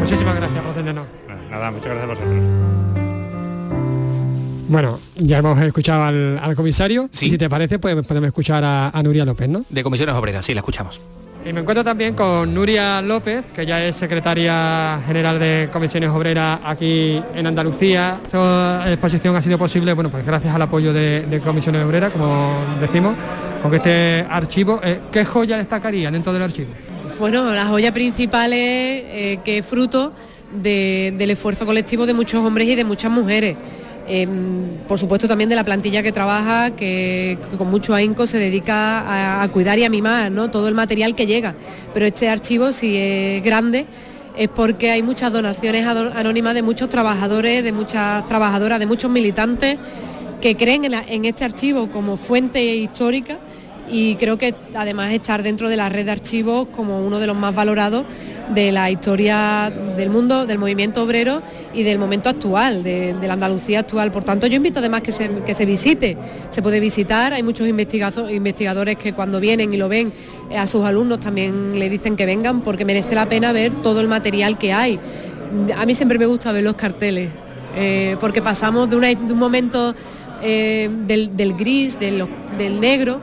Muchísimas gracias, Roteneno. Nada, muchas gracias a vosotros. Bueno, ya hemos escuchado al, comisario. Y si te parece, pues podemos escuchar a, a Nuria López, ¿no? De Comisiones Obreras, sí, la escuchamos. Y me encuentro también con Nuria López, que ya es secretaria general de Comisiones Obreras aquí en Andalucía. Esta exposición ha sido posible, bueno, pues gracias al apoyo de, Comisiones Obreras, como decimos, con este archivo. Eh, ¿Qué joya destacaría dentro del archivo? Bueno, la joya principal es eh, que es fruto del esfuerzo colectivo de muchos hombres y de muchas mujeres. Em, por supuesto también de la plantilla que trabaja, que, con mucho ahínco se dedica a, cuidar y a mimar ¿no? todo el material que llega. Pero este archivo, si es grande, es porque hay muchas donaciones anónimas de muchos trabajadores, de muchas trabajadoras, de muchos militantes que creen en este archivo como fuente histórica y creo que además estar dentro de la red de archivos como uno de los más valorados de la historia del mundo, del movimiento obrero y del momento actual, de, la Andalucía actual. Por tanto, yo invito además que se, que se visite, se puede visitar, hay muchos investigadores que cuando vienen y lo ven eh, a sus alumnos también le dicen que vengan porque merece la pena ver todo el material que hay. A mí siempre me gusta ver los carteles, eh, porque pasamos de, un momento eh, del, gris, del negro,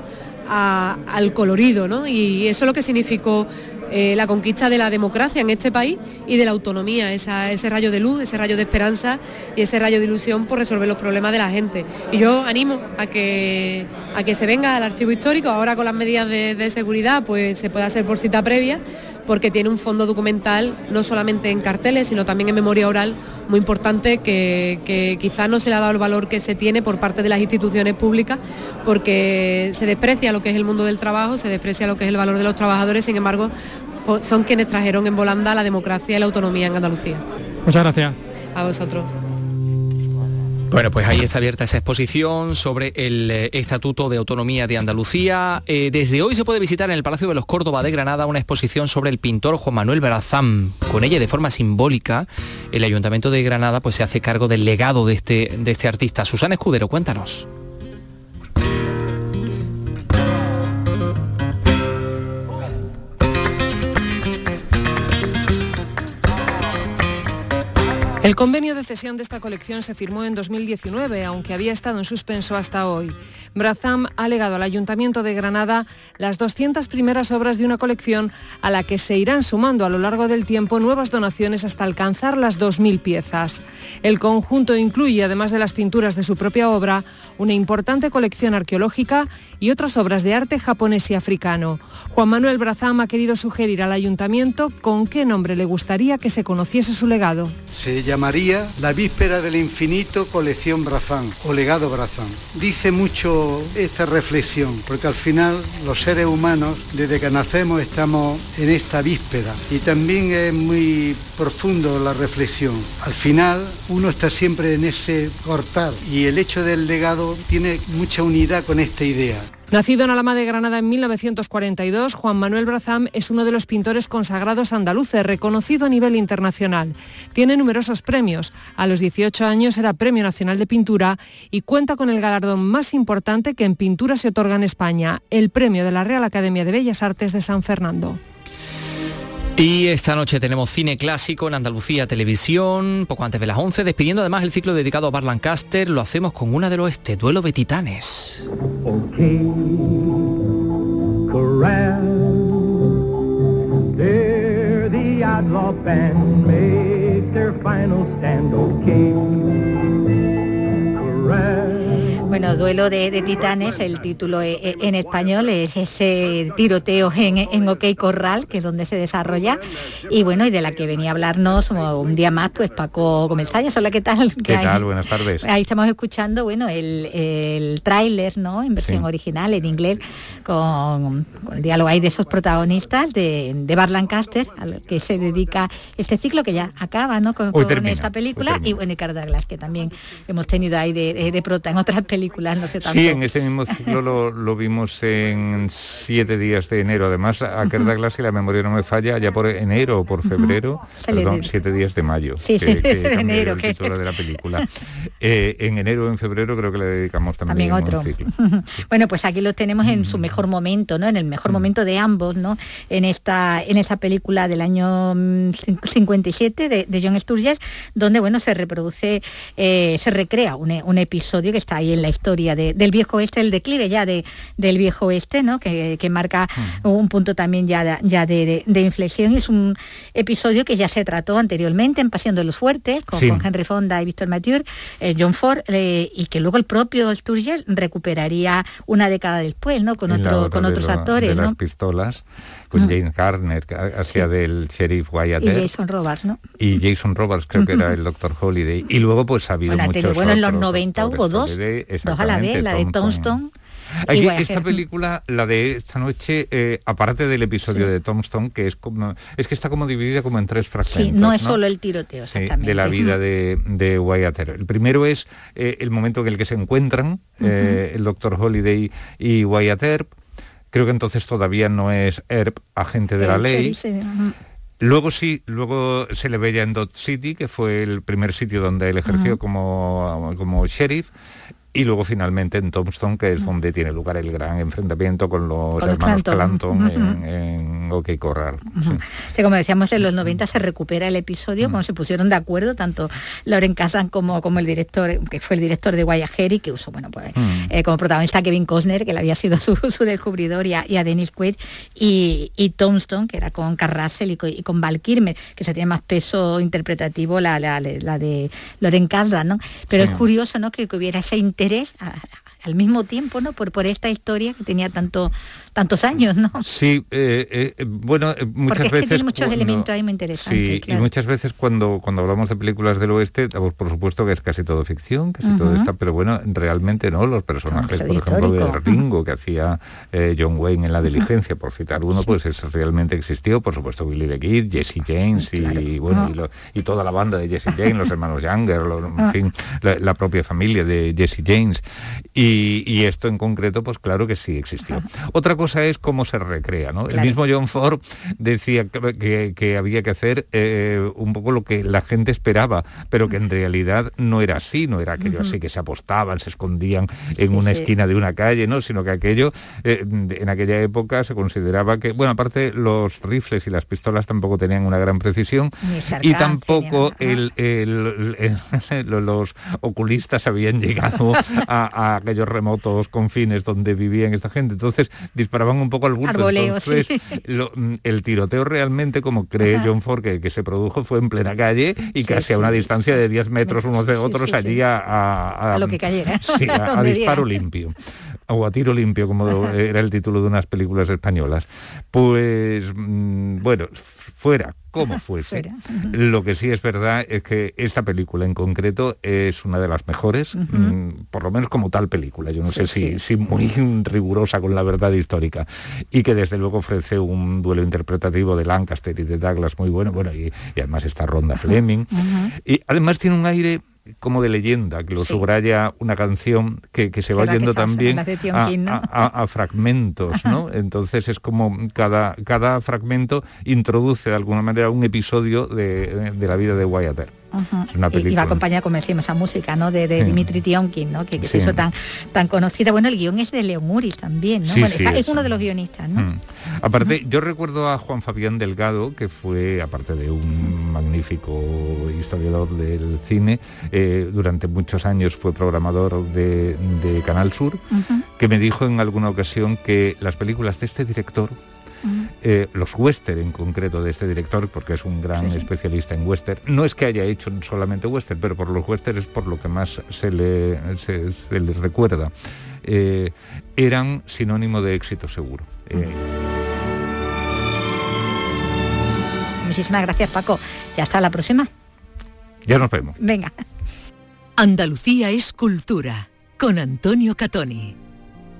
al colorido, ¿no? Y eso es lo que significó eh, la conquista de la democracia en este país y de la autonomía, ese rayo de luz, ese rayo de esperanza y ese rayo de ilusión por resolver los problemas de la gente. Y yo animo a que, a que se venga al archivo histórico, ahora con las medidas de, de seguridad, pues se puede hacer por cita previa, porque tiene un fondo documental no solamente en carteles, sino también en memoria oral muy importante que, quizás no se le ha dado el valor que se tiene por parte de las instituciones públicas, porque se desprecia lo que es el mundo del trabajo, se desprecia lo que es el valor de los trabajadores, sin embargo, son quienes trajeron en volanda la democracia y la autonomía en Andalucía. Muchas gracias. A vosotros. Bueno, pues ahí está abierta esa exposición sobre el eh, Estatuto de Autonomía de Andalucía. Eh, desde hoy se puede visitar en el Palacio de los Córdoba de Granada una exposición sobre el pintor Juan Manuel Brazán. Con ella, de forma simbólica, el Ayuntamiento de Granada pues, se hace cargo del legado de este, de este artista. Susana Escudero, cuéntanos. El convenio de cesión de esta colección se firmó en 2019, aunque había estado en suspenso hasta hoy. Brazam ha legado al Ayuntamiento de Granada las 200 primeras obras de una colección a la que se irán sumando a lo largo del tiempo nuevas donaciones hasta alcanzar las 2.000 piezas. El conjunto incluye, además de las pinturas de su propia obra, una importante colección arqueológica y otras obras de arte japonés y africano. Juan Manuel Brazam ha querido sugerir al Ayuntamiento con qué nombre le gustaría que se conociese su legado. Llamaría La Víspera del Infinito Colección Brazán o Legado Brazán. Dice mucho esta reflexión, porque al final los seres humanos, desde que nacemos, estamos en esta víspera. Y también es muy profundo la reflexión. Al final, uno está siempre en ese cortar y el hecho del legado tiene mucha unidad con esta idea. Nacido en Alama de Granada en 1942, Juan Manuel Brazam es uno de los pintores consagrados andaluces, reconocido a nivel internacional. Tiene numerosos premios. A los 18 años era Premio Nacional de Pintura y cuenta con el galardón más importante que en pintura se otorga en España, el Premio de la Real Academia de Bellas Artes de San Fernando. Y esta noche tenemos cine clásico en Andalucía Televisión, poco antes de las 11, despidiendo además el ciclo dedicado a Bar Lancaster, lo hacemos con una del oeste, Duelo de Titanes. Bueno, Duelo de, Titanes, el título e, e, en español es ese tiroteo en, en OK Corral, que es donde se desarrolla, y bueno, y de la que venía a hablarnos un día más, pues Paco Comenzayas. Hola, ¿qué tal? ¿Qué, tal? Buenas tardes. Ahí estamos escuchando, bueno, el, el tráiler, ¿no? En versión original, en inglés, con, el diálogo ahí de esos protagonistas de, de Bar Lancaster, al que se dedica este ciclo que ya acaba, ¿no? Con, esta película, y bueno, y Douglas, que también hemos tenido ahí de, de prota en otras películas Sí, en este mismo ciclo lo, vimos en siete días de enero. Además, a Kerr si la memoria no me falla, ya por enero o por febrero, perdón, siete días de mayo, sí, que, enero, el título de la película. Eh, en enero o en febrero creo que le dedicamos también, otro. ciclo. bueno, pues aquí lo tenemos en su mejor momento, ¿no? En el mejor momento de ambos, ¿no? En esta, en esta película del año 57 mm, de, de John Sturges, donde bueno se reproduce, eh, se recrea un, un episodio que está ahí en la historia del viejo oeste, el declive ya de, del viejo oeste, ¿no? que, marca un punto también ya, de, ya de, inflexión. Y es un episodio que ya se trató anteriormente en Pasión de los Fuertes, con, Henry Fonda y Víctor Mathieu, eh, John Ford, eh, y que luego el propio Sturges recuperaría una década después, ¿no? con, otro, con otros actores. De las pistolas con James Garner, hacía del sheriff Wyatt. Y Jason Roberts, ¿no? Y Jason Roberts, creo que era el Doctor Holiday. Y luego pues ha habido muchos Bueno, en los 90 hubo dos, dos a la vez, la de Tombstone. esta película, la de esta noche, eh, aparte del episodio de Tombstone, que es como es que está como dividida como en tres fragmentos. Sí, no es solo el tiroteo, exactamente. de la vida de, de Wyatt Earp. El primero es eh, el momento en el que se encuentran eh, el Doctor Holiday y Wyatt Earp Creo que entonces todavía no es ERP agente de la ley. Luego sí, luego se le ve ya en Dot City, que fue el primer sitio donde él ejerció como, como sheriff, y luego finalmente en Tombstone, que es donde tiene lugar el gran enfrentamiento con los hermanos Clanton, en, OK Corral. como decíamos, en los 90 se recupera el episodio, como se pusieron de acuerdo, tanto Lauren Kasdan como, como el director, que fue el director de Guayajeri, que usó bueno, pues, eh, como protagonista a Kevin Costner, que le había sido su, descubridor, y a, Dennis Quaid, y, y, Tombstone, que era con Carrasel y con, y con Val Kilmer, que se tiene más peso interpretativo la, la, de Lauren Kasdan, ¿no? Pero es curioso, ¿no?, que, que hubiera ese interés al mismo tiempo, ¿no? Por, por esta historia que tenía tanto tantos años, ¿no? Sí, eh, eh, bueno, eh, muchas veces... muchos elementos ahí muy interesantes. Sí, y muchas veces cuando, cuando hablamos de películas del oeste, por supuesto que es casi todo ficción, casi todo está, pero bueno, realmente no, los personajes, por ejemplo, de Ringo, que hacía John Wayne en La Diligencia, por citar uno, pues es realmente existió, por supuesto Billy the Kid, Jesse James y, bueno, y, toda la banda de Jesse James, los hermanos Younger, en ah. fin, la, propia familia de Jesse James. Y, y, esto en concreto, pues claro que sí existió. Otra cosa cosa es cómo se recrea. ¿no? El mismo John Ford decía que, había que hacer eh, un poco lo que la gente esperaba, pero que en realidad no era así, no era aquello así que se apostaban, se escondían en una esquina de una calle, ¿no? sino que aquello eh, en aquella época se consideraba que, bueno, aparte los rifles y las pistolas tampoco tenían una gran precisión y tampoco los oculistas habían llegado a, aquellos remotos confines donde vivían esta gente. Entonces, disparaban un poco al bulto. Entonces, mm, el tiroteo realmente, como cree John Ford, que, se produjo, fue en plena calle y casi a una distancia de 10 metros unos de otros allí a, a, lo que cayera. a, disparo limpio o a tiro limpio, como era el título de unas películas españolas. Pues mm, bueno, fuera, como fuese. Lo que sí es verdad es que esta película en concreto es una de las mejores, mm, por lo menos como tal película. Yo no sé si, si, muy rigurosa con la verdad histórica y que desde luego ofrece un duelo interpretativo de Lancaster y de Douglas muy bueno. Bueno, y, además está Ronda Fleming. Y además tiene un aire como de leyenda, que lo subraya una canción que, se va yendo también a, fragmentos, ¿no? Entonces es como cada, cada fragmento introduce de alguna manera un episodio de, la vida de Wyatt Es una película. Y va acompañada, como decimos, esa música, ¿no? De, Dimitri Tionkin, ¿no? Que, se hizo tan, tan conocida. Bueno, el guion es de León Uris también, ¿no? es, uno de los guionistas, ¿no? Mm. Aparte, yo recuerdo a Juan Fabián Delgado, que fue, aparte de un magnífico historiador del cine, eh, durante muchos años fue programador de, Canal Sur, que me dijo en alguna ocasión que las películas de este director, eh, los western en concreto de este director, porque es un gran especialista en western. No es que haya hecho solamente western, pero por los western es por lo que más se le, se, les recuerda. Eh, eran sinónimo de éxito seguro. Eh, Muchísimas gracias Paco. Ya está la próxima. Ya nos vemos. Venga. Andalucía es cultura con Antonio Catoni.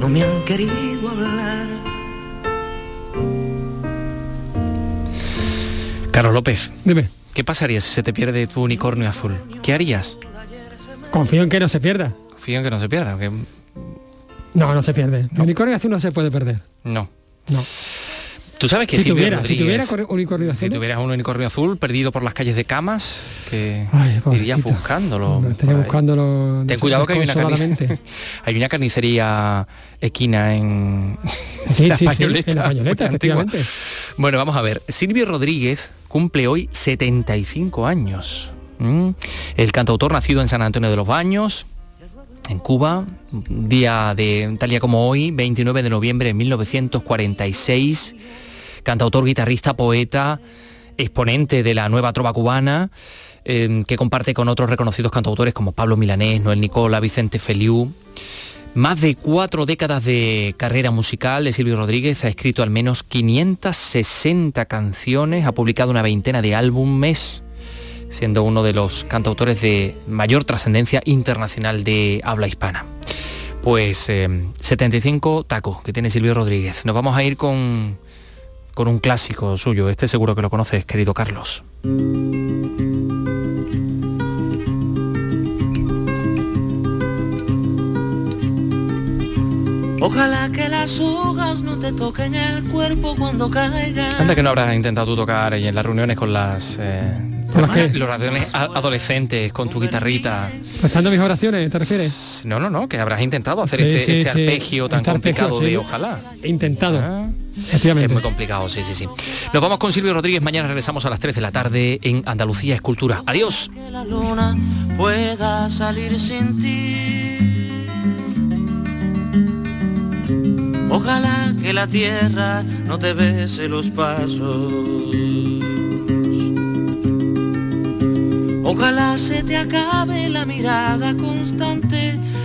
no me han querido hablar. Carlos López. Dime. ¿Qué pasaría si se te pierde tu unicornio azul? ¿Qué harías? Confío en que no se pierda. Confío en que no se pierda. No, no se pierde. El unicornio azul no se puede perder. No. No. Tú sabes que si tuviera, si tuviera unicornio azul. Si tuvieras un unicornio azul perdido por las calles de camas, que irías buscándolo. estaría buscándolo. Ten cuidado que hay una, carnicería, hay una carnicería equina en, sí, la sí, en la pañoleta, efectivamente. Bueno, vamos a ver. Silvio Rodríguez cumple hoy 75 años. El cantautor nacido en San Antonio de los Baños, en Cuba, día de tal día como hoy, 29 de noviembre de 1946 cantautor, guitarrista, poeta, exponente de la nueva trova cubana, em, que comparte con otros reconocidos cantautores como Pablo Milanés, Noel Nicola, Vicente Feliu. Más de cuatro décadas de carrera musical de Silvio Rodríguez, ha escrito al menos 560 canciones, ha publicado una veintena de álbumes, siendo uno de los cantautores de mayor trascendencia internacional de habla hispana. Pues 75 em, tacos que tiene Silvio Rodríguez. Nos vamos a ir con con un clásico suyo. Este seguro que lo conoces, querido Carlos. Ojalá que las hojas no te toquen el cuerpo cuando caigan. Anda que no habrás intentado tú tocar en las reuniones con las eh, los oraciones adolescentes con tu guitarrita. ¿Estando mis oraciones, te refieres? No, no, no, que habrás intentado hacer este, este arpegio tan este complicado de ojalá. He intentado. Ah, es muy complicado, sí, sí, sí. Nos vamos con Silvio Rodríguez, mañana regresamos a las 3 de la tarde en Andalucía Escultura. Adiós. Que la luna pueda salir sin ti. Ojalá que la tierra no te bese los pasos. Ojalá se te acabe la mirada constante,